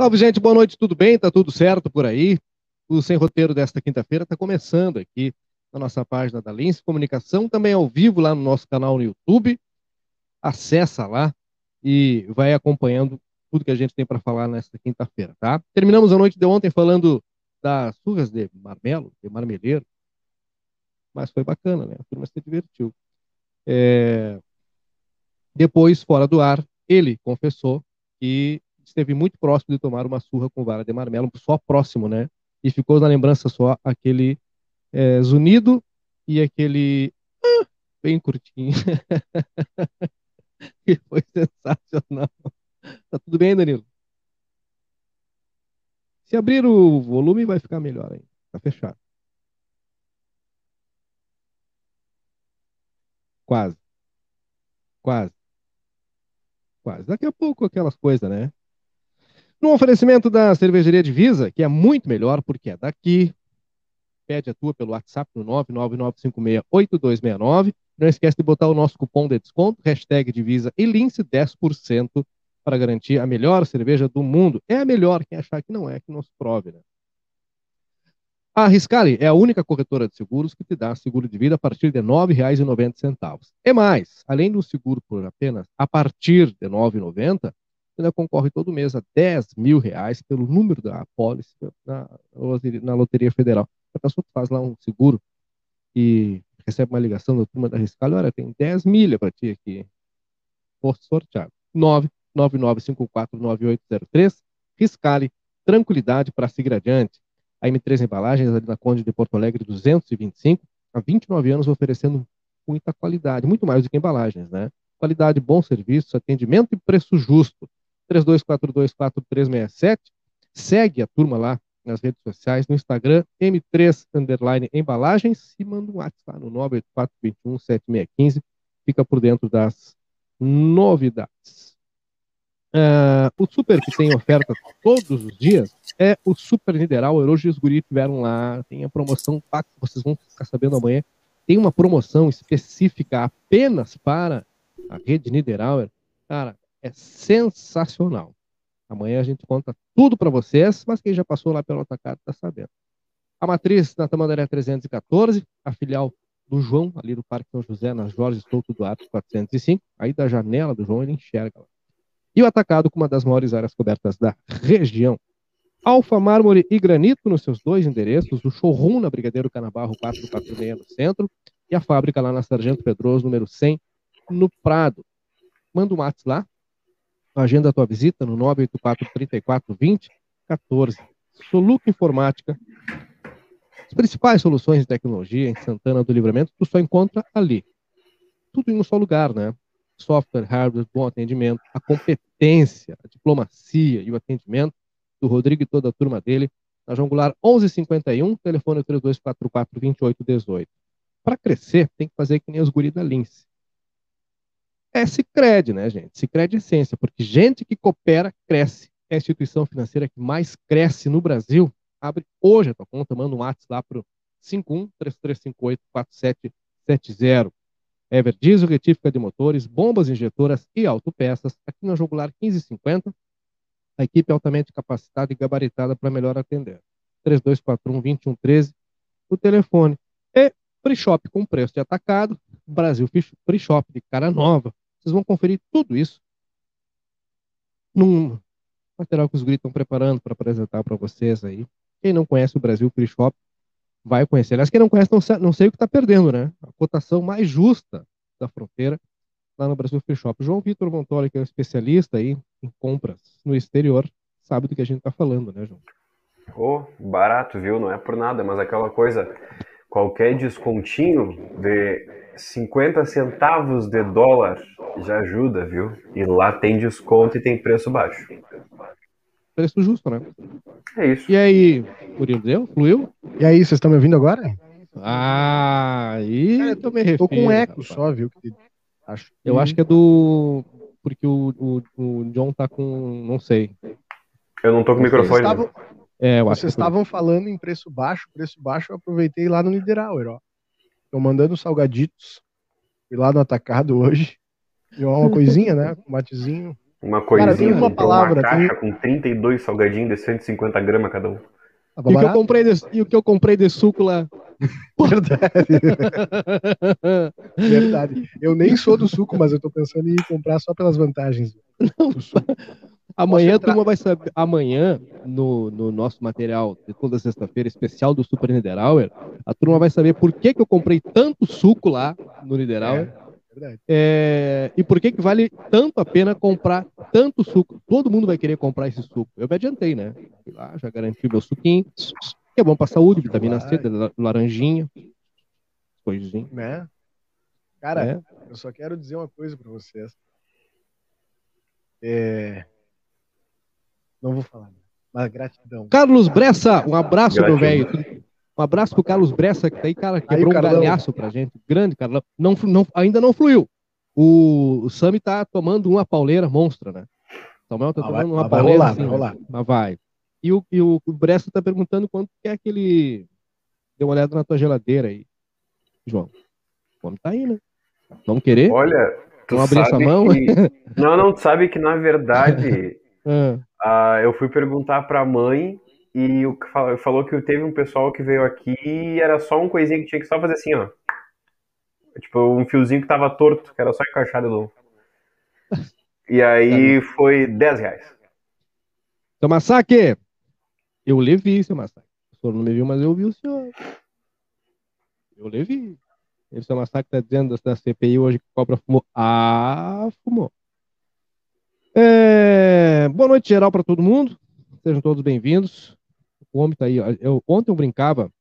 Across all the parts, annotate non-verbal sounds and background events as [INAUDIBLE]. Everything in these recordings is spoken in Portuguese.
Salve, gente, boa noite, tudo bem? Tá tudo certo por aí? O Sem Roteiro desta quinta-feira está começando aqui na nossa página da Lince Comunicação, também ao vivo lá no nosso canal no YouTube. Acessa lá e vai acompanhando tudo que a gente tem para falar nesta quinta-feira, tá? Terminamos a noite de ontem falando das surras de marmelo, de marmeleiro, mas foi bacana, né? A turma se divertiu. É... Depois, fora do ar, ele confessou que esteve muito próximo de tomar uma surra com vara de marmelo, só próximo, né? E ficou na lembrança só aquele é, zunido e aquele ah, bem curtinho. [LAUGHS] e foi sensacional. Tá tudo bem, Danilo? Se abrir o volume, vai ficar melhor ainda. Tá fechado. Quase. Quase. Quase. Daqui a pouco aquelas coisas, né? No oferecimento da cervejaria Divisa, que é muito melhor porque é daqui. Pede a tua pelo WhatsApp no 999568269. Não esquece de botar o nosso cupom de desconto, hashtag Divisa e Lince 10% para garantir a melhor cerveja do mundo. É a melhor, quem achar que não é, que nos prove, né? A Riscali é a única corretora de seguros que te dá seguro de vida a partir de R$ 9,90. E mais, além do seguro por apenas a partir de R$ 9,90, ainda concorre todo mês a 10 mil reais pelo número da apólice na, na Loteria Federal. A pessoa faz lá um seguro e recebe uma ligação da turma da Riscale, olha, tem 10 milha para ti aqui. Posto sorteado. 999549803. Riscale, tranquilidade para seguir adiante. A M3 Embalagens, ali na Conde de Porto Alegre, 225, há 29 anos oferecendo muita qualidade, muito mais do que embalagens, né? Qualidade, bom serviço, atendimento e preço justo. 32424367. Segue a turma lá nas redes sociais, no Instagram, M3 Underline Embalagens, e manda um WhatsApp no 984217615. Fica por dentro das novidades. Uh, o super que tem oferta todos os dias é o Super Nideral. Hoje os guris tiveram lá, tem a promoção, vocês vão ficar sabendo amanhã, tem uma promoção específica apenas para a rede Niederauer. Cara, é sensacional. Amanhã a gente conta tudo para vocês, mas quem já passou lá pelo atacado está sabendo. A matriz na Tamandaré 314, a filial do João, ali do Parque São José, na Jorge Stouto Duarte 405. Aí da janela do João ele enxerga lá. E o atacado com uma das maiores áreas cobertas da região. Alfa Mármore e Granito nos seus dois endereços, o showroom na Brigadeiro Canabarro 446 no centro e a fábrica lá na Sargento Pedroso, número 100, no Prado. Manda um WhatsApp lá, Agenda a tua visita no 984 34 20 14. Soluco Informática. As principais soluções de tecnologia em Santana do Livramento, tu só encontra ali. Tudo em um só lugar, né? Software, hardware, bom atendimento, a competência, a diplomacia e o atendimento do Rodrigo e toda a turma dele. Na João Goulart 1151, telefone 3244 2818. Para crescer, tem que fazer que nem os guri da Lince é Cicred, né, gente? Cicred é essência, porque gente que coopera, cresce. É a instituição financeira que mais cresce no Brasil. Abre hoje a tua conta, manda um WhatsApp lá para o 5133584770. Ever Diesel, retífica de motores, bombas injetoras e autopeças. Aqui na Jogular 1550, a equipe é altamente capacitada e gabaritada para melhor atender. 3241-2113, o telefone. E free shop com preço de atacado, Brasil Free Shop de cara nova, vocês vão conferir tudo isso num material que os gritos estão preparando para apresentar para vocês aí. Quem não conhece o Brasil Free Shop vai conhecer. Aliás, quem não conhece não, não sei o que está perdendo, né? A cotação mais justa da fronteira lá no Brasil Free Shop. João Vitor Montoli, que é um especialista aí em compras no exterior, sabe do que a gente está falando, né, João? Oh, barato, viu? Não é por nada, mas aquela coisa, qualquer descontinho de 50 centavos de dólar já ajuda, viu? E lá tem desconto e tem preço baixo. Preço justo, né? É isso. E aí, Murilo, deu? Fluiu? E aí, vocês estão me ouvindo agora? Ah, aí eu tô, me refiro, tô com um eco rapaz. só, viu? Acho Eu acho que é do. Porque o, o, o John tá com. Não sei. Eu não tô com o microfone. Estavam... Né? É, Vocês estavam falando em preço baixo, preço baixo eu aproveitei lá no Niederauer, ó. Tô mandando salgaditos. Fui lá no atacado hoje. E uma [LAUGHS] coisinha, né? Um matezinho. Uma coisinha, Cara, tem uma palavra, uma caixa tem... com 32 salgadinhos de 150 gramas cada um. E o, que eu comprei de, e o que eu comprei de suco lá? [LAUGHS] Verdade. Verdade. Eu nem sou do suco, mas eu tô pensando em comprar só pelas vantagens. Não, amanhã a turma vai saber. Amanhã, no, no nosso material de toda sexta-feira, especial do Super Niederauer, a turma vai saber por que, que eu comprei tanto suco lá no Niederauer. É. É, e por que, que vale tanto a pena comprar tanto suco? Todo mundo vai querer comprar esse suco. Eu me adiantei, né? Fui lá, já garanti meu suquinho, que é bom para saúde, vitamina C, laranjinha, coisinha. Né? Cara, é. eu só quero dizer uma coisa para vocês. É... Não vou falar, mas gratidão. Carlos Bressa, um abraço, meu velho. Um abraço pro Carlos Bressa, que tá aí, cara, quebrou aí, um galhaço pra gente. Grande, Carlão. Não, não, ainda não fluiu. O, o Sami tá tomando uma pauleira monstra, né? Samuel tá ah, tomando uma pauleira. Vai rolar, assim, vai rolar. Né? Mas vai. E o, e o, o Bressa tá perguntando quanto que é aquele. Deu uma olhada na tua geladeira aí, João. O homem tá aí, né? Vamos querer? Olha, tu Vamos abrir essa mão? Que... [LAUGHS] Não, não, tu sabe que na verdade. ah. Uh, eu fui perguntar pra mãe e o falou que teve um pessoal que veio aqui e era só um coisinha que tinha que só fazer assim, ó. Tipo, um fiozinho que tava torto, que era só encaixar de novo. E aí foi 10 reais. Seu Massaque, eu lhe vi, seu Massaque. O senhor não me viu, mas eu vi o senhor. Eu lhe vi. O seu Massaque tá dizendo da CPI hoje que cobra fumou. Ah, fumou. É... Boa noite geral para todo mundo. Sejam todos bem-vindos o homem está aí. Eu, ontem eu brincava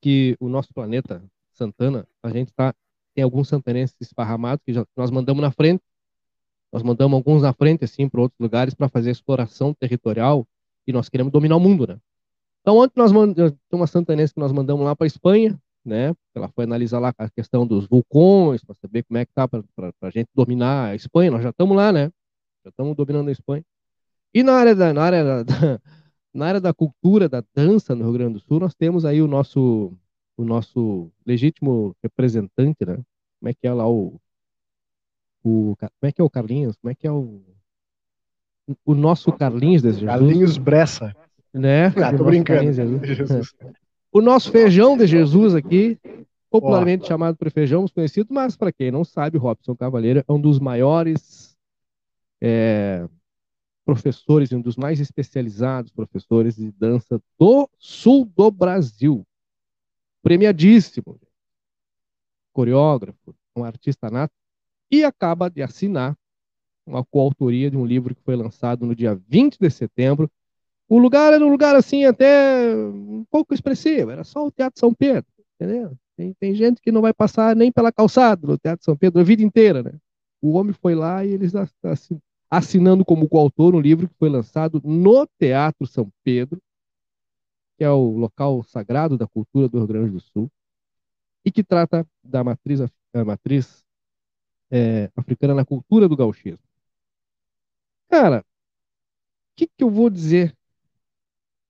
que o nosso planeta, Santana, a gente tá, tem alguns santanenses esparramados que já, nós mandamos na frente. Nós mandamos alguns na frente, assim, para outros lugares para fazer exploração territorial e nós queremos dominar o mundo, né? Então, ontem nós mandamos, tem uma santanense que nós mandamos lá para Espanha, né? Ela foi analisar lá a questão dos vulcões, para saber como é que tá para a gente dominar a Espanha. Nós já estamos lá, né? Já estamos dominando a Espanha. E na área da, na área [LAUGHS] da, na área da cultura, da dança no Rio Grande do Sul, nós temos aí o nosso, o nosso legítimo representante, né? Como é que é lá o, o como é que é o Carlinhos? Como é que é o o nosso Carlinhos de Jesus? Carlinhos Bressa. Né? Ah, tô brincando. [LAUGHS] O nosso feijão de Jesus aqui, popularmente oh. chamado por feijão, conhecido, mas para quem não sabe, Robson Cavaleiro é um dos maiores é, professores, um dos mais especializados professores de dança do sul do Brasil. Premiadíssimo. Coreógrafo, um artista nato, e acaba de assinar uma coautoria de um livro que foi lançado no dia 20 de setembro. O lugar era um lugar assim até um pouco expressivo, era só o Teatro São Pedro, entendeu? Tem, tem gente que não vai passar nem pela calçada no Teatro São Pedro a vida inteira, né? O homem foi lá e eles assinando como coautor um livro que foi lançado no Teatro São Pedro, que é o local sagrado da cultura do Rio Grande do Sul, e que trata da matriz, matriz é, africana na cultura do gauchismo. Cara, o que, que eu vou dizer?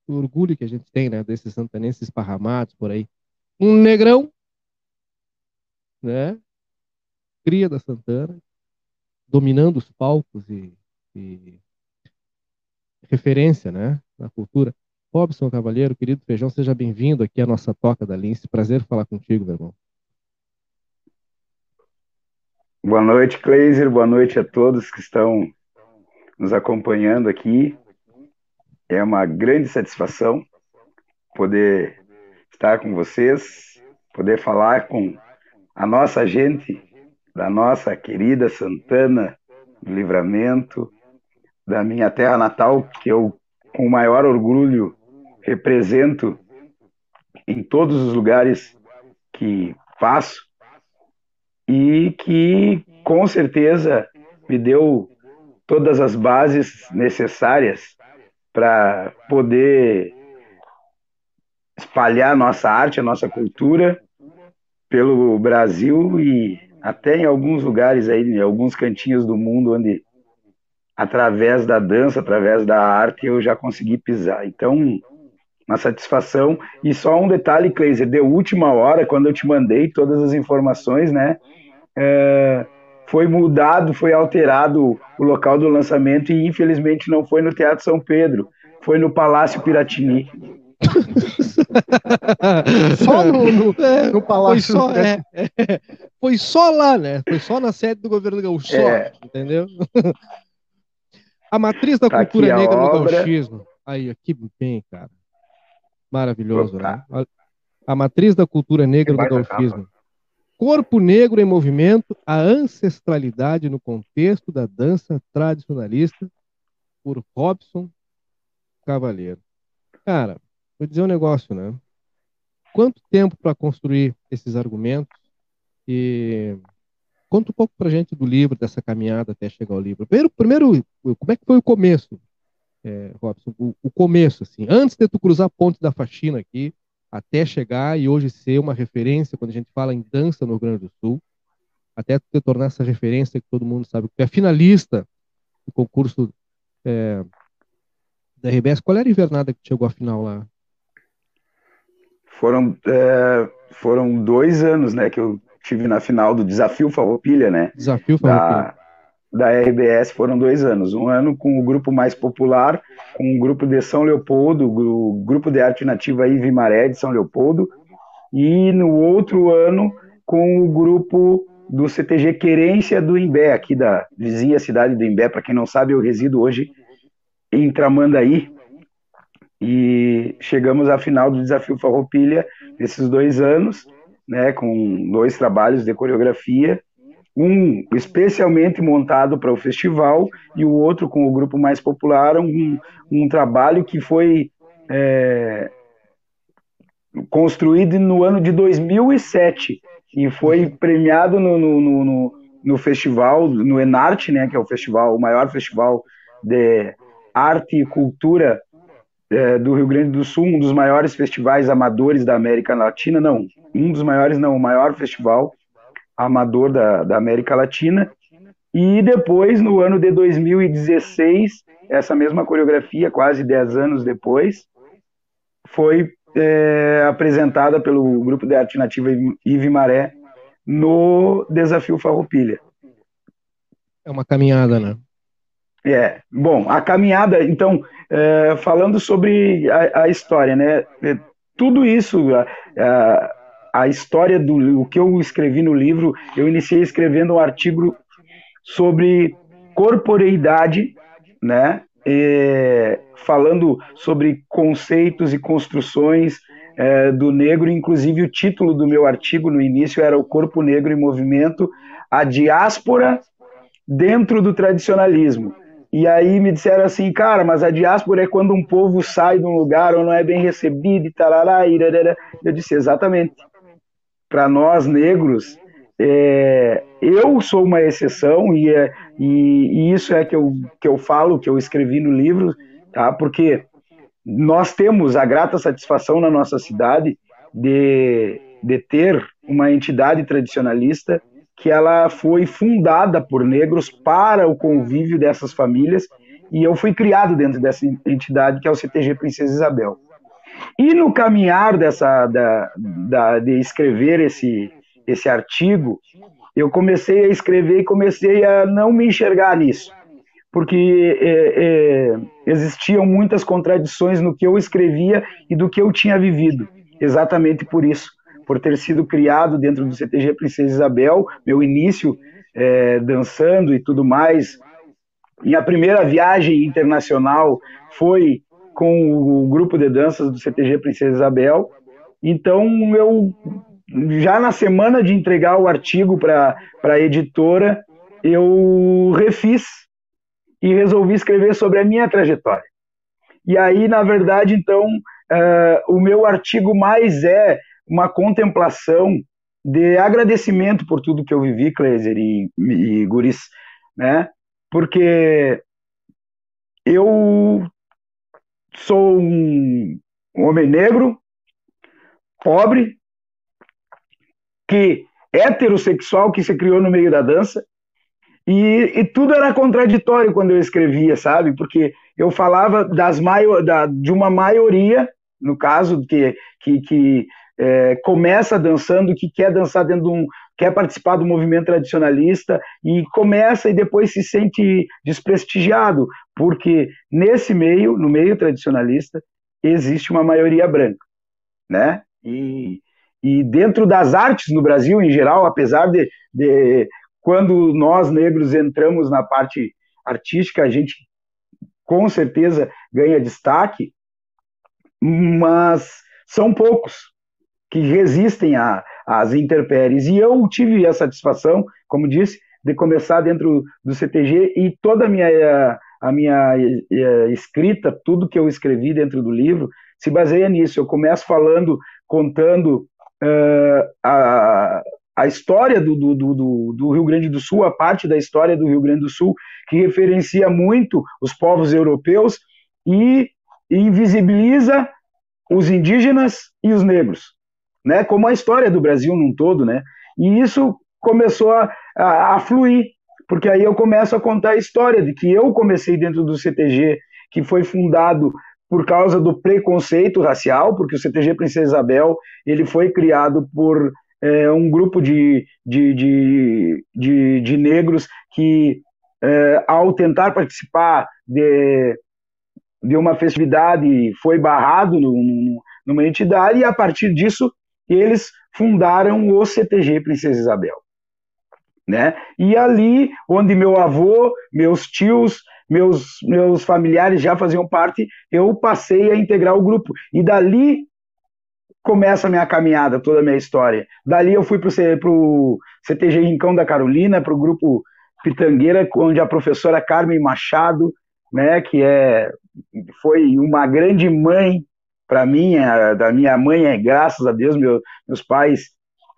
O orgulho que a gente tem, né, desses santanenses esparramados por aí. Um negrão, né, cria da Santana, dominando os palcos e, e referência né, na cultura. Robson Cavalheiro, querido Feijão, seja bem-vindo aqui à nossa Toca da Lince. Prazer falar contigo, meu irmão. Boa noite, Kleiser. Boa noite a todos que estão nos acompanhando aqui. É uma grande satisfação poder estar com vocês, poder falar com a nossa gente da nossa querida Santana do Livramento, da minha terra natal, que eu, com o maior orgulho, represento em todos os lugares que passo, e que, com certeza, me deu todas as bases necessárias para poder espalhar nossa arte, a nossa cultura pelo Brasil e até em alguns lugares aí, em alguns cantinhos do mundo onde através da dança, através da arte eu já consegui pisar. Então, uma satisfação. E só um detalhe, Kleiser, de última hora, quando eu te mandei todas as informações, né? É, foi mudado, foi alterado o local do lançamento e infelizmente não foi no Teatro São Pedro, foi no Palácio Piratini. [LAUGHS] só no, no, é, no Palácio. Foi só, é, é, foi só lá, né? Foi só na sede do governo gaúcho, é. entendeu? [LAUGHS] a matriz da tá cultura negra no gauchismo. Aí, aqui bem, cara. Maravilhoso, Opa. né? A, a, matriz da cultura negra no gauchismo. Corpo negro em movimento, a ancestralidade no contexto da dança tradicionalista, por Robson Cavaleiro. Cara, vou dizer um negócio, né? Quanto tempo para construir esses argumentos? E conta um pouco para gente do livro, dessa caminhada até chegar ao livro. Primeiro, primeiro como é que foi o começo, é, Robson? O, o, começo, assim, antes de tu cruzar a ponte da faxina aqui, até chegar e hoje ser uma referência quando a gente fala em dança no Rio Grande do Sul, até tu te tornar essa referência que todo mundo sabe, que é finalista do concurso é, da RBS. Qual era a invernada que chegou à final lá? Foram, é, foram dois anos, né, que eu tive na final do Desafio Farroupilha, né? Desafio Farroupilha. Da, da RBS foram dois anos. Um ano com o grupo mais popular, com o grupo de São Leopoldo, o grupo de arte nativa Ive Maré de São Leopoldo, e no outro ano com o grupo do CTG Querência do Imbé, aqui da vizinha cidade do Imbé. Para quem não sabe, eu resido hoje em Tramandaí, e chegamos à final do Desafio Farroupilha nesses dois anos, né, com dois trabalhos de coreografia, um especialmente montado para o festival e o outro com o grupo mais popular, um, um trabalho que foi é, construído no ano de 2007 e foi premiado no, no, no, no festival, no Enarte, né, que é o festival, o maior festival de arte e cultura é, do Rio Grande do Sul, um dos maiores festivais amadores da América Latina, não, um dos maiores, não, o maior festival amador da, da América Latina. E depois, no ano de 2016, essa mesma coreografia, quase 10 anos depois, foi é, apresentada pelo Grupo de Arte Nativa Ive Maré no Desafio Farroupilha. É uma caminhada, né? É, bom, a caminhada, então, é, falando sobre a, a, história, né? É, tudo isso, a, a, a, história do o que eu escrevi no livro, eu iniciei escrevendo um artigo sobre corporeidade, né? Falando sobre conceitos e construções é, do negro, inclusive o título do meu artigo no início era O Corpo Negro em Movimento, a diáspora dentro do tradicionalismo. E aí me disseram assim, cara, mas a diáspora é quando um povo sai de um lugar ou não é bem recebido e tarará, irarara. Eu disse, exatamente. Para nós negros, é, eu sou uma exceção e, é, e, e, isso é que eu, que eu falo, que eu escrevi no livro, tá? porque nós temos a grata satisfação na nossa cidade de, de ter uma entidade tradicionalista que ela foi fundada por negros para o convívio dessas famílias e eu fui criado dentro dessa entidade que é o CTG Princesa Isabel. E no caminhar dessa da, da, de escrever esse esse artigo, eu comecei a escrever e comecei a não me enxergar nisso, porque é, é, existiam muitas contradições no que eu escrevia e do que eu tinha vivido. Exatamente por isso por ter sido criado dentro do CTG Princesa Isabel, meu início é, dançando e tudo mais. Minha primeira viagem internacional foi com o grupo de danças do CTG Princesa Isabel. Então, eu já na semana de entregar o artigo para a editora, eu refiz e resolvi escrever sobre a minha trajetória. E aí, na verdade, então, uh, o meu artigo mais é uma contemplação de agradecimento por tudo que eu vivi, Kleiser e, e Guris, né? Porque eu sou um homem negro, pobre, que heterossexual que se criou no meio da dança e, e, tudo era contraditório quando eu escrevia, sabe? Porque eu falava das maio, da, de uma maioria, no caso, que, que, que é, começa dançando, que quer dançar dentro de um, quer participar do movimento tradicionalista e começa e depois se sente desprestigiado, porque nesse meio, no meio tradicionalista, existe uma maioria branca, né? E, e dentro das artes no Brasil em geral, apesar de, de quando nós negros entramos na parte artística, a gente com certeza ganha destaque, mas são poucos que resistem às intempéries. E eu tive a satisfação, como disse, de começar dentro do CTG e toda a minha, a minha eh, escrita, tudo que eu escrevi dentro do livro, se baseia nisso. Eu começo falando, contando uh, a, a história do, do, do, do, Rio Grande do Sul, a parte da história do Rio Grande do Sul, que referencia muito os povos europeus e invisibiliza os indígenas e os negros, né? como a história do Brasil num todo. Né? E isso começou a, a, a fluir, porque aí eu começo a contar a história de que eu comecei dentro do CTG, que foi fundado por causa do preconceito racial, porque o CTG Princesa Isabel ele foi criado por é, um grupo de, de, de, de, de negros que, é, ao tentar participar de, de uma festividade, foi barrado no, numa entidade, e a partir disso eles fundaram o CTG Princesa Isabel. Né? E ali, onde meu avô, meus tios, meus, meus familiares já faziam parte, eu passei a integrar o grupo. E dali começa a minha caminhada, toda a minha história. Dali eu fui para o CTG Rincão da Carolina, para o grupo Pitangueira, onde a professora Carmen Machado, né, que é, foi uma grande mãe para mim, a, da minha mãe, é, graças a Deus, meu, meus pais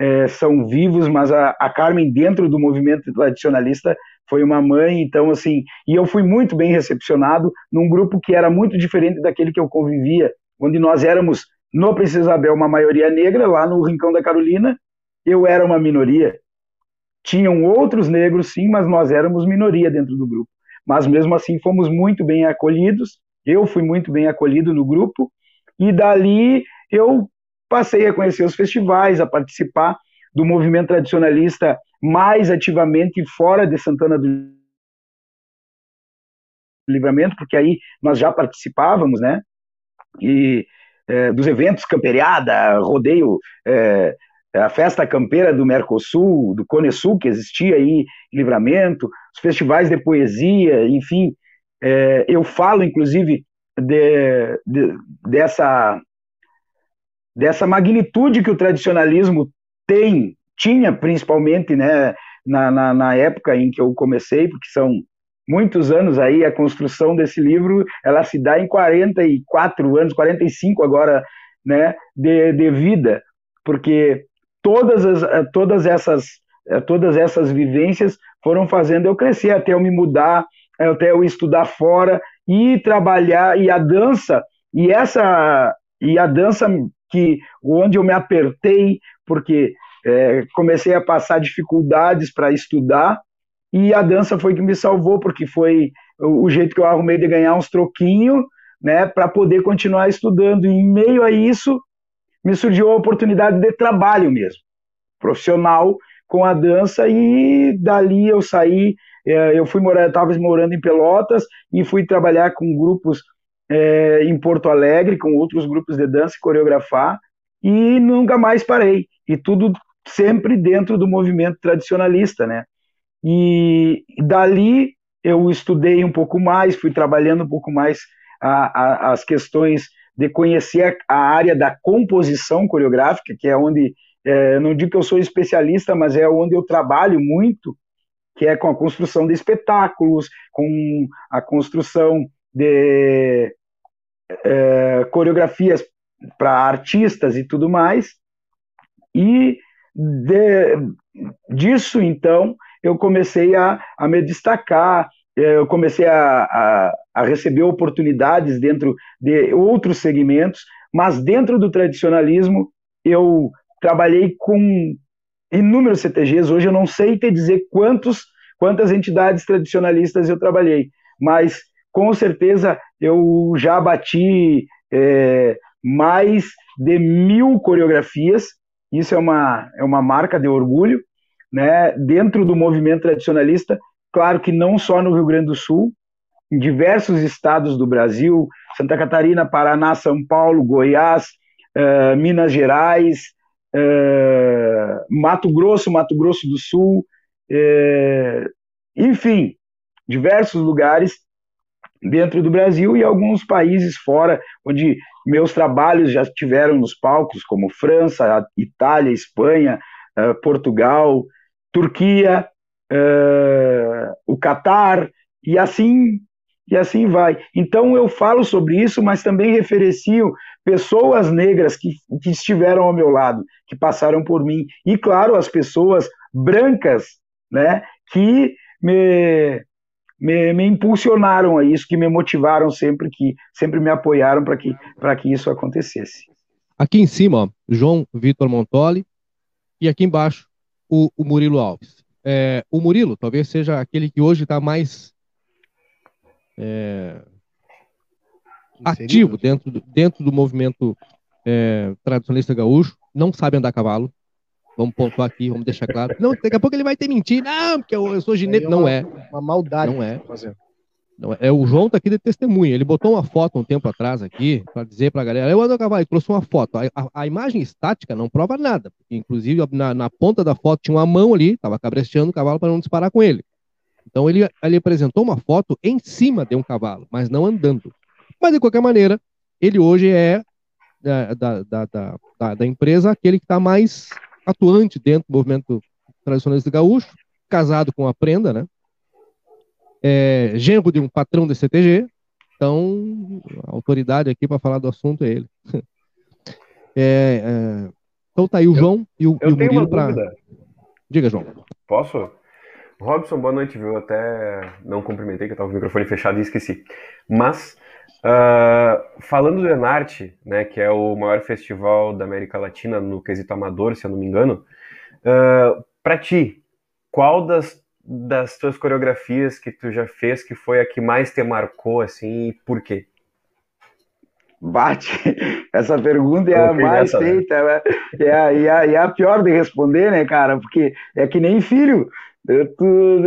é, são vivos, mas a, a Carmen, dentro do movimento tradicionalista, foi uma mãe, então assim, e eu fui muito bem recepcionado num grupo que era muito diferente daquele que eu convivia, onde nós éramos no Princesa Isabel uma maioria negra, lá no Rincão da Carolina, eu era uma minoria. Tinham outros negros, sim, mas nós éramos minoria dentro do grupo. Mas mesmo assim fomos muito bem acolhidos. Eu fui muito bem acolhido no grupo e dali eu passei a conhecer os festivais, a participar do movimento tradicionalista mais ativamente fora de Santana do Livramento, porque aí nós já participávamos, né? E é, dos eventos camperiada, rodeio, é, a festa campeira do Mercosul, do Cone Sul, que existia aí em Livramento, os festivais de poesia, enfim. É, eu falo, inclusive, de, de, dessa, dessa magnitude que o tradicionalismo tem tinha principalmente, né, na, na, na, época em que eu comecei, porque são muitos anos aí, a construção desse livro, ela se dá em 44 anos, 45 agora, né, de, de vida, porque todas, as, eh, todas, essas, eh, todas essas vivências foram fazendo eu crescer, até eu me mudar, até eu estudar fora e trabalhar, e a dança, e essa, e a dança que, onde eu me apertei, porque é, comecei a passar dificuldades para estudar e a dança foi que me salvou, porque foi o, o jeito que eu arrumei de ganhar uns troquinhos, né, para poder continuar estudando. E em meio a isso, me surgiu a oportunidade de trabalho mesmo, profissional com a dança e dali eu saí, é, eu fui morar, estava morando em Pelotas e fui trabalhar com grupos é, em Porto Alegre, com outros grupos de dança e coreografar e nunca mais parei. E tudo sempre dentro do movimento tradicionalista, né? E dali eu estudei um pouco mais, fui trabalhando um pouco mais a, a, as questões de conhecer a, a, área da composição coreográfica, que é onde, é, não digo que eu sou especialista, mas é onde eu trabalho muito, que é com a construção de espetáculos, com a construção de é, coreografias para artistas e tudo mais. E de, disso, então, eu comecei a, a me destacar, eh, eu comecei a, a, a, receber oportunidades dentro de outros segmentos, mas dentro do tradicionalismo eu trabalhei com inúmeros CTGs. Hoje eu não sei te dizer quantos, quantas entidades tradicionalistas eu trabalhei, mas com certeza eu já bati é, mais de mil coreografias. Isso é uma, é uma marca de orgulho, né? Dentro do movimento tradicionalista, claro que não só no Rio Grande do Sul, em diversos estados do Brasil, Santa Catarina, Paraná, São Paulo, Goiás, uh, Minas Gerais, uh, Mato Grosso, Mato Grosso do Sul, uh, enfim, diversos lugares dentro do Brasil e alguns países fora, onde meus trabalhos já estiveram nos palcos, como França, Itália, Espanha, uh, Portugal, Turquia, uh, o Catar, e assim e assim vai. Então eu falo sobre isso, mas também referencio pessoas negras que, que estiveram ao meu lado, que passaram por mim, e claro, as pessoas brancas, né, que me me, me, impulsionaram a isso, que me motivaram sempre, que sempre me apoiaram para que, que isso acontecesse. Aqui em cima, João Vitor Montoli, e aqui embaixo, o, o Murilo Alves. É, o Murilo talvez seja aquele que hoje está mais é, ativo dentro do, dentro do movimento é, tradicionalista gaúcho, não sabe andar a cavalo, Vamos pontuar aqui, vamos deixar claro. Não, daqui a pouco ele vai ter mentira. Não, porque eu, eu sou ginete. É não é. Uma maldade. Não é. Não é. é. O João tá aqui de testemunha. Ele botou uma foto um tempo atrás aqui para dizer para a galera: eu ando a cavalo, trouxe uma foto. A, a, a, imagem estática não prova nada. Inclusive, na, na, ponta da foto tinha uma mão ali, estava cabresteando o cavalo para não disparar com ele. Então ele, ele apresentou uma foto em cima de um cavalo, mas não andando. Mas de qualquer maneira, ele hoje é da, da, da, da, da empresa aquele que está mais atuante dentro do movimento tradicionalista gaúcho, casado com a prenda, né? É, genro de um patrão da CTG, então a autoridade aqui para falar do assunto é ele. [LAUGHS] É, é, então tá aí o João eu, e o, eu e o Murilo para. Diga, João. Posso? Robson, boa noite, viu? Até não cumprimentei, que eu estava com o microfone fechado e esqueci. Mas, uh, falando do Enarte, né, que é o maior festival da América Latina no quesito amador, se eu não me engano, uh, ah, para ti, qual das, das tuas coreografias que tu já fez que foi a que mais te marcou, assim, e por quê? Bate, [LAUGHS] essa pergunta é a mais né? feita, né? é, a, é, a, é a pior de responder, né, cara? Porque é que nem filho. Tu,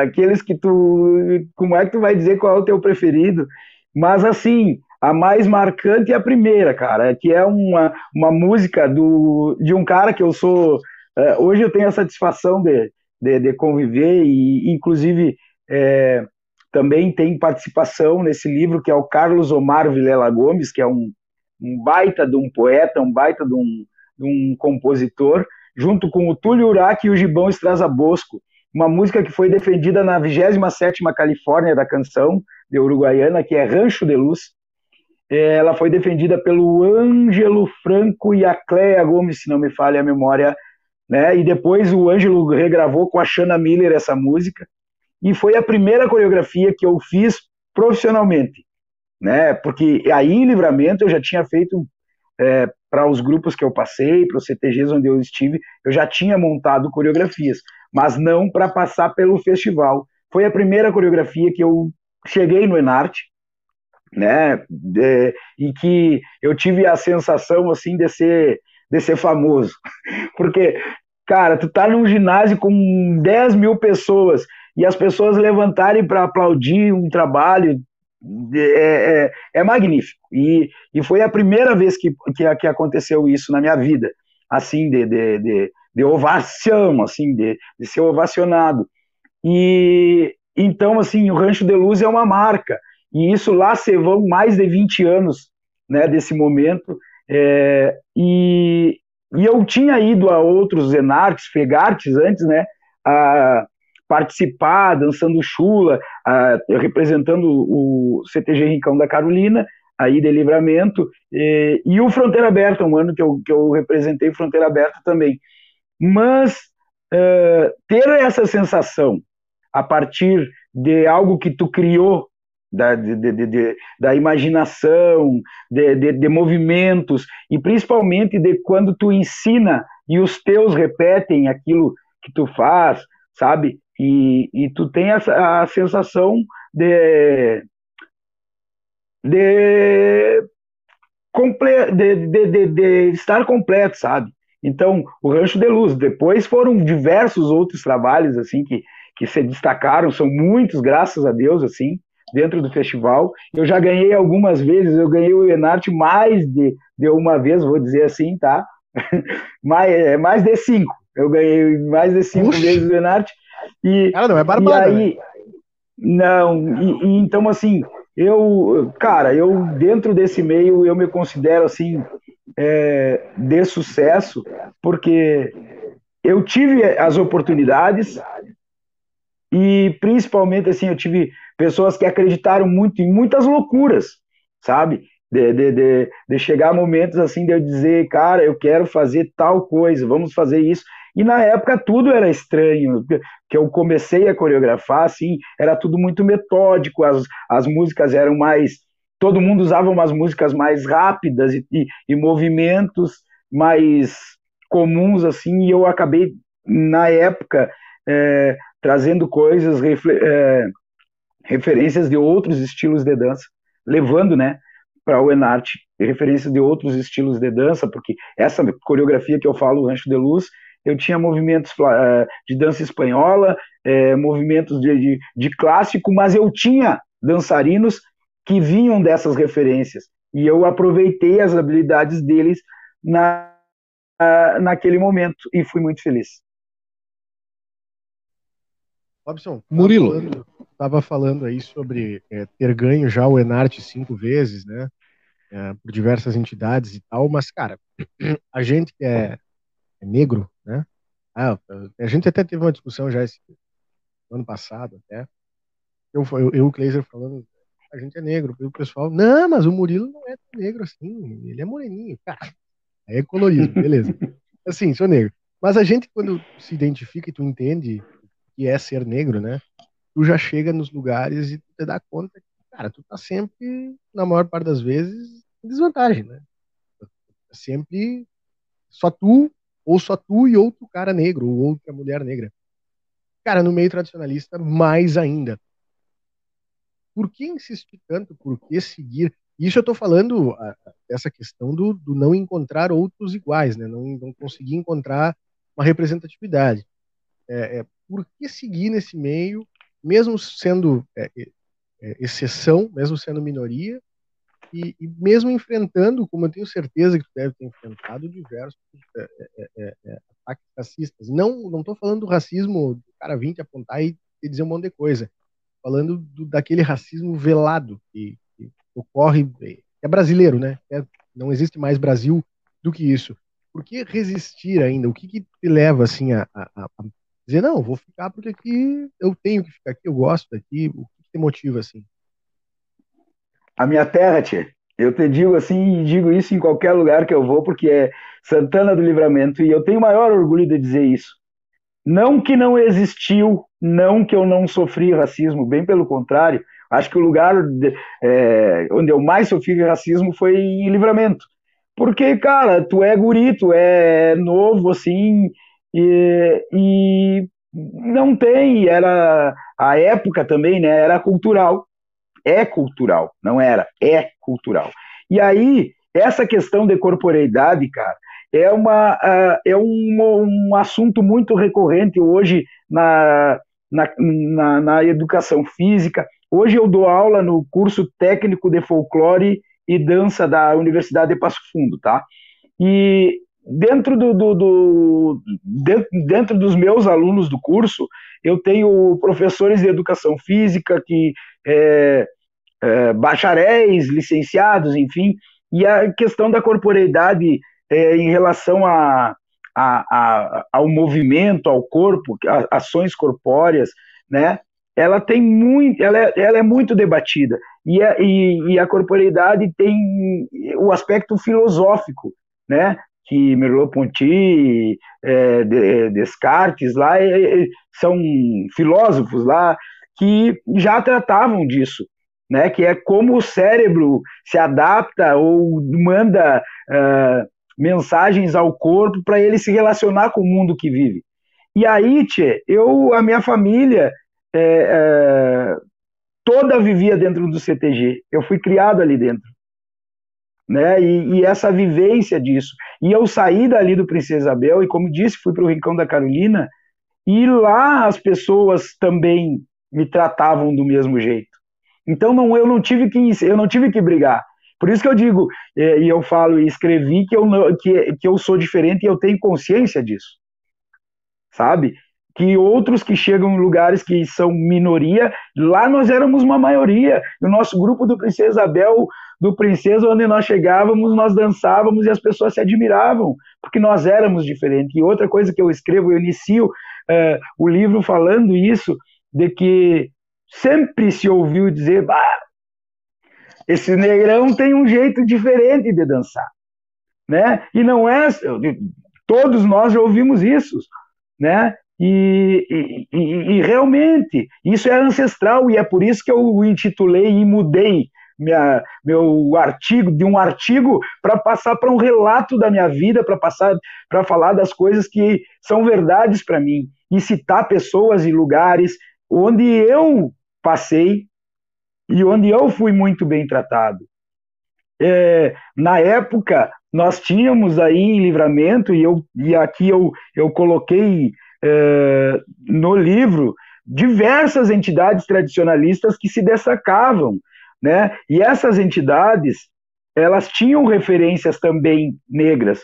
aqueles que tu. Como é que tu vai dizer qual é o teu preferido? Mas assim, a mais marcante é a primeira, cara, que é uma, uma música do, de um cara que eu sou. É, hoje eu tenho a satisfação de, de, de conviver e, inclusive, é, também tem participação nesse livro que é o Carlos Omar Vilela Gomes, que é um, um baita de um poeta, um baita de um, de um compositor junto com o Túlio Urac e o Gibão Estraza Bosco, uma música que foi defendida na 27ª Califórnia da canção de Uruguaiana, que é Rancho de Luz. É, ela foi defendida pelo Ângelo Franco e a Cléia Gomes, se não me falha a memória, né? E depois o Ângelo regravou com a Shanna Miller essa música, e foi a primeira coreografia que eu fiz profissionalmente, né? Porque aí em Livramento eu já tinha feito é, para os grupos que eu passei, para os CTGs onde eu estive, eu já tinha montado coreografias, mas não para passar pelo festival. Foi a primeira coreografia que eu cheguei no Enarte, né, de, e que eu tive a sensação, assim, de ser, de ser famoso, [LAUGHS] porque, cara, tu tá num ginásio com 10 mil pessoas, e as pessoas levantarem para aplaudir um trabalho, é, é, é, magnífico. E, e foi a primeira vez que, que, que aconteceu isso na minha vida, assim, de, de, de, de ovação, assim, de, de ser ovacionado. E então, assim, o Rancho de Luz é uma marca. E isso lá se vão mais de 20 anos né, desse momento. É, e, e eu tinha ido a outros Zenartes, Fegartes antes, né? A, participar, dançando chula, uh, representando o CTG Rincão da Carolina, aí de livramento, e, e, o Fronteira Aberta, um ano que eu, que eu representei Fronteira Aberta também. Mas uh, ter essa sensação a partir de algo que tu criou, da, de, de, de, da imaginação, de, movimentos, e principalmente de quando tu ensina e os teus repetem aquilo que tu faz, sabe? E, e tu tem essa, a sensação de, de, de, de, de, de, estar completo, sabe? Então, o Rancho de Luz. Depois foram diversos outros trabalhos, assim, que, que se destacaram, são muitos, graças a Deus, assim, dentro do festival. Eu já ganhei algumas vezes, eu ganhei o Enarte mais de, de uma vez, vou dizer assim, tá? [LAUGHS] mais, é, mais de cinco. Eu ganhei mais de cinco Uxi. vezes o Enarte. E, Cara, não é barbada, e aí, né? Não, e, e, então assim, eu, cara, eu dentro desse meio eu me considero assim é, de sucesso, porque eu tive as oportunidades e principalmente assim eu tive pessoas que acreditaram muito em muitas loucuras, sabe? De, de, de, de chegar momentos assim de eu dizer, cara, eu quero fazer tal coisa, vamos fazer isso. E na época tudo era estranho, que eu comecei a coreografar, assim, era tudo muito metódico, as, as músicas eram mais. Todo mundo usava umas músicas mais rápidas e, e, e movimentos mais comuns, assim, e eu acabei, na época, é, trazendo coisas, é, referências de outros estilos de dança, levando, né, para o Enarte referências de outros estilos de dança, porque essa coreografia que eu falo, Rancho de Luz, eu tinha movimentos uh, de dança espanhola, uh, movimentos de, de, de, clássico, mas eu tinha dançarinos que vinham dessas referências, e eu aproveitei as habilidades deles na, naquele momento, e fui muito feliz. Robson, Murilo estava falando aí sobre é, ter ganho já o Enarte cinco vezes, né? É, por diversas entidades e tal, mas, cara, [CLEARS THROAT] a gente que é, é negro? Ah, a gente até teve uma discussão já esse ano passado, até. Eu, eu, eu o Kleiser falando, a gente é negro, e o pessoal, não, mas o Murilo não é negro assim, ele é moreninho, cara. [LAUGHS] Aí é colorido, beleza. [LAUGHS] Assim, sou negro. Mas a gente, quando se identifica e tu entende que é ser negro, né? Tu já chega nos lugares e tu te dá conta que, cara, tu tá sempre, na maior parte das vezes, em desvantagem, né? Sempre só tu, ou só tu e outro cara negro, ou outra mulher negra. Cara, no meio tradicionalista, mais ainda. Por que insistir tanto? Por que seguir? Isso eu estou falando essa questão do, do, não encontrar outros iguais, né? Não, não conseguir encontrar uma representatividade. É, é, por que seguir nesse meio, mesmo sendo é, é, é, exceção, mesmo sendo minoria, e, e, mesmo enfrentando, como eu tenho certeza que tu deve ter enfrentado, diversos é, ataques racistas. Não não estou falando do racismo do cara vir te apontar e, e dizer um monte de coisa. Falando do, daquele racismo velado que, que ocorre, é brasileiro, né? não existe mais Brasil do que isso. Por que resistir ainda? O que, que te leva assim a, a, a dizer, não, vou ficar porque aqui eu tenho que ficar aqui, eu gosto daqui, o que te motiva assim? A minha terra, tia. Eu te digo assim, e digo isso em qualquer lugar que eu vou, porque é Santana do Livramento, e eu tenho o maior orgulho de dizer isso. Não que não existiu, não que eu não sofri racismo, bem pelo contrário. Acho que o lugar de, é, onde eu mais sofri racismo foi em Livramento. Porque, cara, tu é guri, tu é novo, assim, e, e não tem, era a época também, né? Era cultural. É cultural, não era, é cultural. E aí, essa questão de corporeidade, cara, é, uma, uh, é um, um assunto muito recorrente hoje na, na, na, na, educação física. Hoje eu dou aula no curso técnico de folclore e dança da Universidade de Passo Fundo, tá? E dentro, do, do, do dentro, dentro, dos meus alunos do curso, eu tenho professores de educação física que é, é, bacharéis, licenciados, enfim, e a questão da corporeidade é, em relação a, a, a, ao movimento, ao corpo, ações corpóreas, né? Ela tem muito, ela é, ela é muito debatida e a, e, e a corporeidade tem o aspecto filosófico, né? que Merleau-Ponty, é, Descartes lá é, são filósofos lá que já tratavam disso, né? Que é como o cérebro se adapta ou manda uh, mensagens ao corpo para ele se relacionar com o mundo que vive. E aí, tchê, eu, a minha família é, é, toda vivia dentro do CTG. Eu fui criado ali dentro. né? E, e, essa vivência disso. E eu saí dali do Princesa Isabel e, como disse, fui para o Rincão da Carolina e lá as pessoas também me tratavam do mesmo jeito. Então não, eu não tive que eu não tive que brigar. Por isso que eu digo é, e eu falo e escrevi que eu que, que eu sou diferente e eu tenho consciência disso, sabe? Que outros que chegam em lugares que são minoria, lá nós éramos uma maioria. O nosso grupo do Princesa Isabel do Princesa, onde nós chegávamos, nós dançávamos e as pessoas se admiravam, porque nós éramos diferentes. E outra coisa que eu escrevo, eu inicio uh, o livro falando isso, de que sempre se ouviu dizer, bah, esse negrão tem um jeito diferente de dançar, né? E não é, todos nós já ouvimos isso, né? E, e, e, realmente isso é ancestral e é por isso que eu intitulei e mudei minha, meu artigo, de um artigo para passar para um relato da minha vida, para passar para falar das coisas que são verdades para mim e citar pessoas e lugares onde eu passei e onde eu fui muito bem tratado. É, na época, nós tínhamos aí em livramento, e, eu, e aqui eu, eu coloquei é, no livro diversas entidades tradicionalistas que se destacavam né? E essas entidades, elas tinham referências também negras,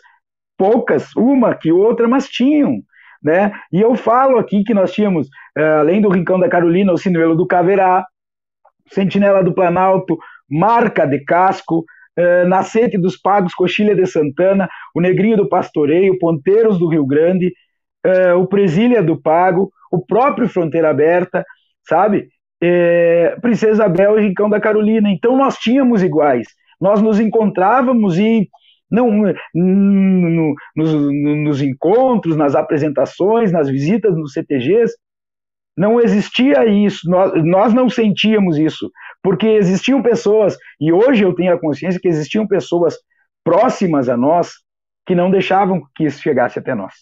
poucas, uma que outra, mas tinham, né? E eu falo aqui que nós tínhamos, eh, além do Rincão da Carolina, o Sinuelo do Caverá, Sentinela do Planalto, Marca de Casco, eh, Nascente dos Pagos, Coxilha de Santana, o Negrinho do Pastoreio, Ponteiros do Rio Grande, eh, o Presília do Pago, o próprio Fronteira Aberta, sabe? é, Princesa Isabel e Rincão da Carolina. Então nós tínhamos iguais. Nós nos encontrávamos e não no, nos, nos, encontros, nas apresentações, nas visitas nos CTGs, não existia isso, nós, nós não sentíamos isso, porque existiam pessoas, e hoje eu tenho a consciência que existiam pessoas próximas a nós que não deixavam que isso chegasse até nós.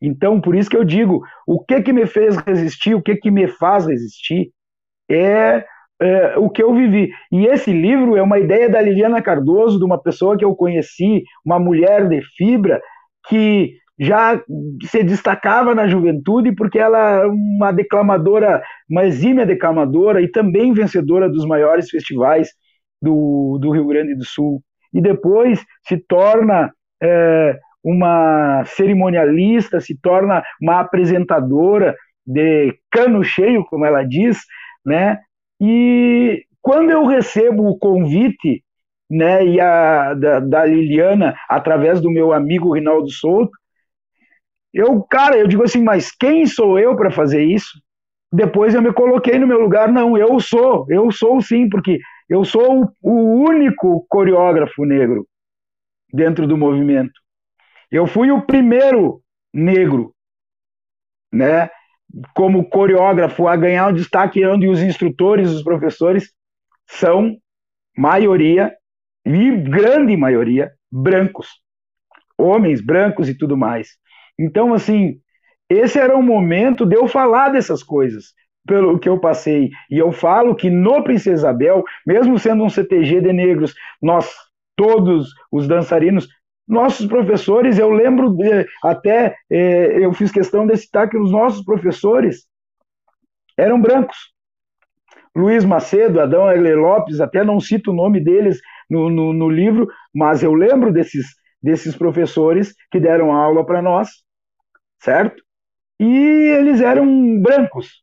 Então, por isso que eu digo, o que que me fez resistir, o que que me faz resistir, é, é, o que eu vivi. E esse livro é uma ideia da Liliana Cardoso, de uma pessoa que eu conheci, uma mulher de fibra, que já se destacava na juventude porque ela é uma declamadora, uma exímia declamadora e também vencedora dos maiores festivais do, do Rio Grande do Sul. E depois se torna é, uma cerimonialista, se torna uma apresentadora de cano cheio, como ela diz, né? E quando eu recebo o convite, né, e a, da, da Liliana, através do meu amigo Rinaldo Souto, eu, cara, eu digo assim, mas quem sou eu para fazer isso? Depois eu me coloquei no meu lugar, não, eu sou, eu sou sim, porque eu sou o, único coreógrafo negro dentro do movimento. Eu fui o primeiro negro, né? Como coreógrafo a ganhar um destaque onde os instrutores, os professores são maioria e grande maioria brancos, homens brancos e tudo mais. Então, assim, esse era o momento de eu falar dessas coisas, pelo que eu passei. E eu falo que no Princesa Isabel, mesmo sendo um CTG de negros, nós todos os dançarinos nossos professores, eu lembro de, até, é, eu fiz questão de citar que os nossos professores eram brancos. Luiz Macedo, Adão Egler Lopes, até não cito o nome deles no, no, no livro, mas eu lembro desses, desses professores que deram aula para nós, certo? E eles eram brancos.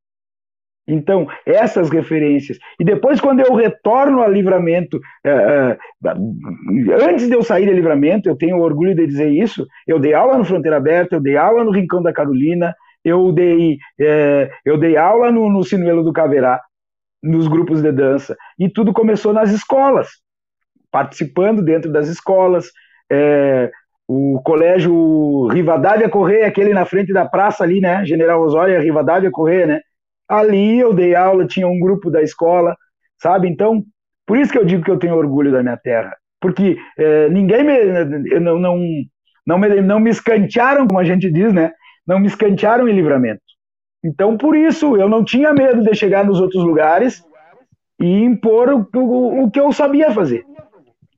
Então, essas referências. E depois, quando eu retorno a livramento, é, é, antes de eu sair de livramento, eu tenho orgulho de dizer isso, eu dei aula no Fronteira Aberta, eu dei aula no Rincão da Carolina, eu dei, é, eu dei aula no, no Sinuelo do Caverá, nos grupos de dança. E tudo começou nas escolas, participando dentro das escolas. O colégio Rivadavia Correia, aquele na frente da praça ali, né? General Osório Rivadavia Correia, né? Ali eu dei aula, tinha um grupo da escola, sabe? Então, por isso que eu digo que eu tenho orgulho da minha terra. Porque é, ninguém me. Não, não, não, me, não me escantearam, como a gente diz, né? Não me escantearam em livramento. Então, por isso, eu não tinha medo de chegar nos outros lugares e impor o, o, o que eu sabia fazer.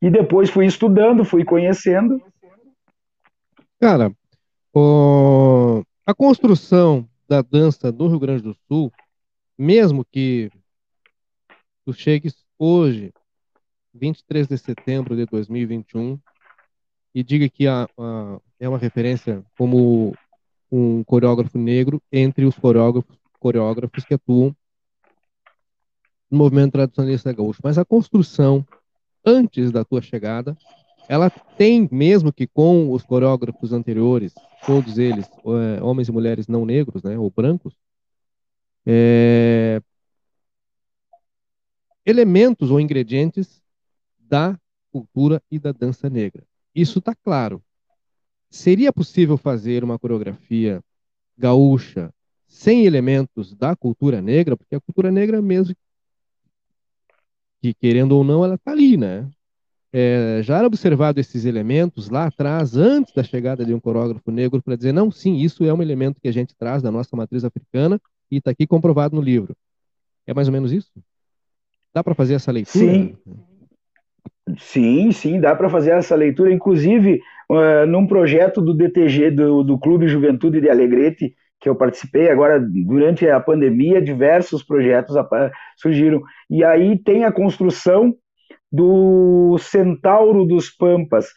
E depois fui estudando, fui conhecendo. Cara, o... a construção da dança do Rio Grande do Sul, mesmo que tu chegues hoje, 23 de setembro de 2021, e diga que a, a, é uma referência como um coreógrafo negro entre os coreógrafos, coreógrafos que atuam no movimento tradicionalista gaúcho. Mas a construção antes da tua chegada, ela tem, mesmo que com os coreógrafos anteriores, todos eles, é, homens e mulheres não negros, né, ou brancos, é, elementos ou ingredientes da cultura e da dança negra. Isso está claro. Seria possível fazer uma coreografia gaúcha sem elementos da cultura negra, porque a cultura negra mesmo que querendo ou não ela está ali, né? É, já era observado esses elementos lá atrás, antes da chegada de um coreógrafo negro, para dizer, não, sim, isso é um elemento que a gente traz da nossa matriz africana e está aqui comprovado no livro. É mais ou menos isso? Dá para fazer essa leitura? Sim. Sim, sim, dá para fazer essa leitura. Inclusive, uh, num projeto do DTG, do, do Clube Juventude de Alegrete, que eu participei agora durante a pandemia, diversos projetos surgiram. E aí tem a construção do Centauro dos Pampas,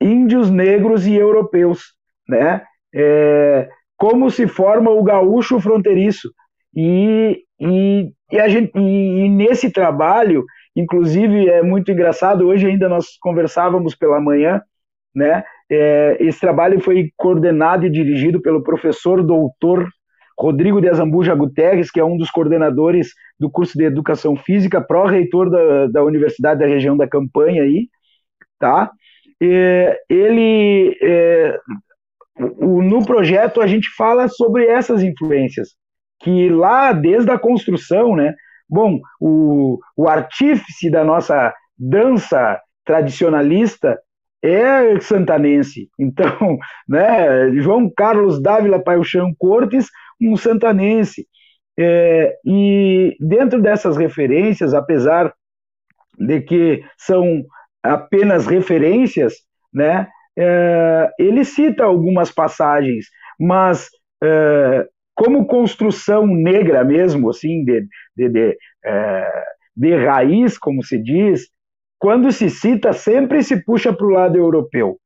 índios negros e europeus, né? É, como se forma o gaúcho fronteiriço. E, e, e, gente, e, e nesse trabalho, inclusive é muito engraçado, hoje ainda nós conversávamos pela manhã, né? É, esse trabalho foi coordenado e dirigido pelo professor doutor Rodrigo de Azambuja Guterres, que é um dos coordenadores do curso de Educação Física, pró-reitor da, da Universidade da Região da Campanha aí, tá? Ele, é, o, no projeto a gente fala sobre essas influências, que lá desde a construção, né? Bom, o, o artífice da nossa dança tradicionalista é santanense. Então, [LAUGHS] né, João Carlos Dávila Paixão Cortes, um santanense. É, e dentro dessas referências, apesar de que são apenas referências, né, é, ele cita algumas passagens, mas é, como construção negra mesmo, assim, de, de, de, é, de raiz, como se diz, quando se cita, sempre se puxa para o lado europeu.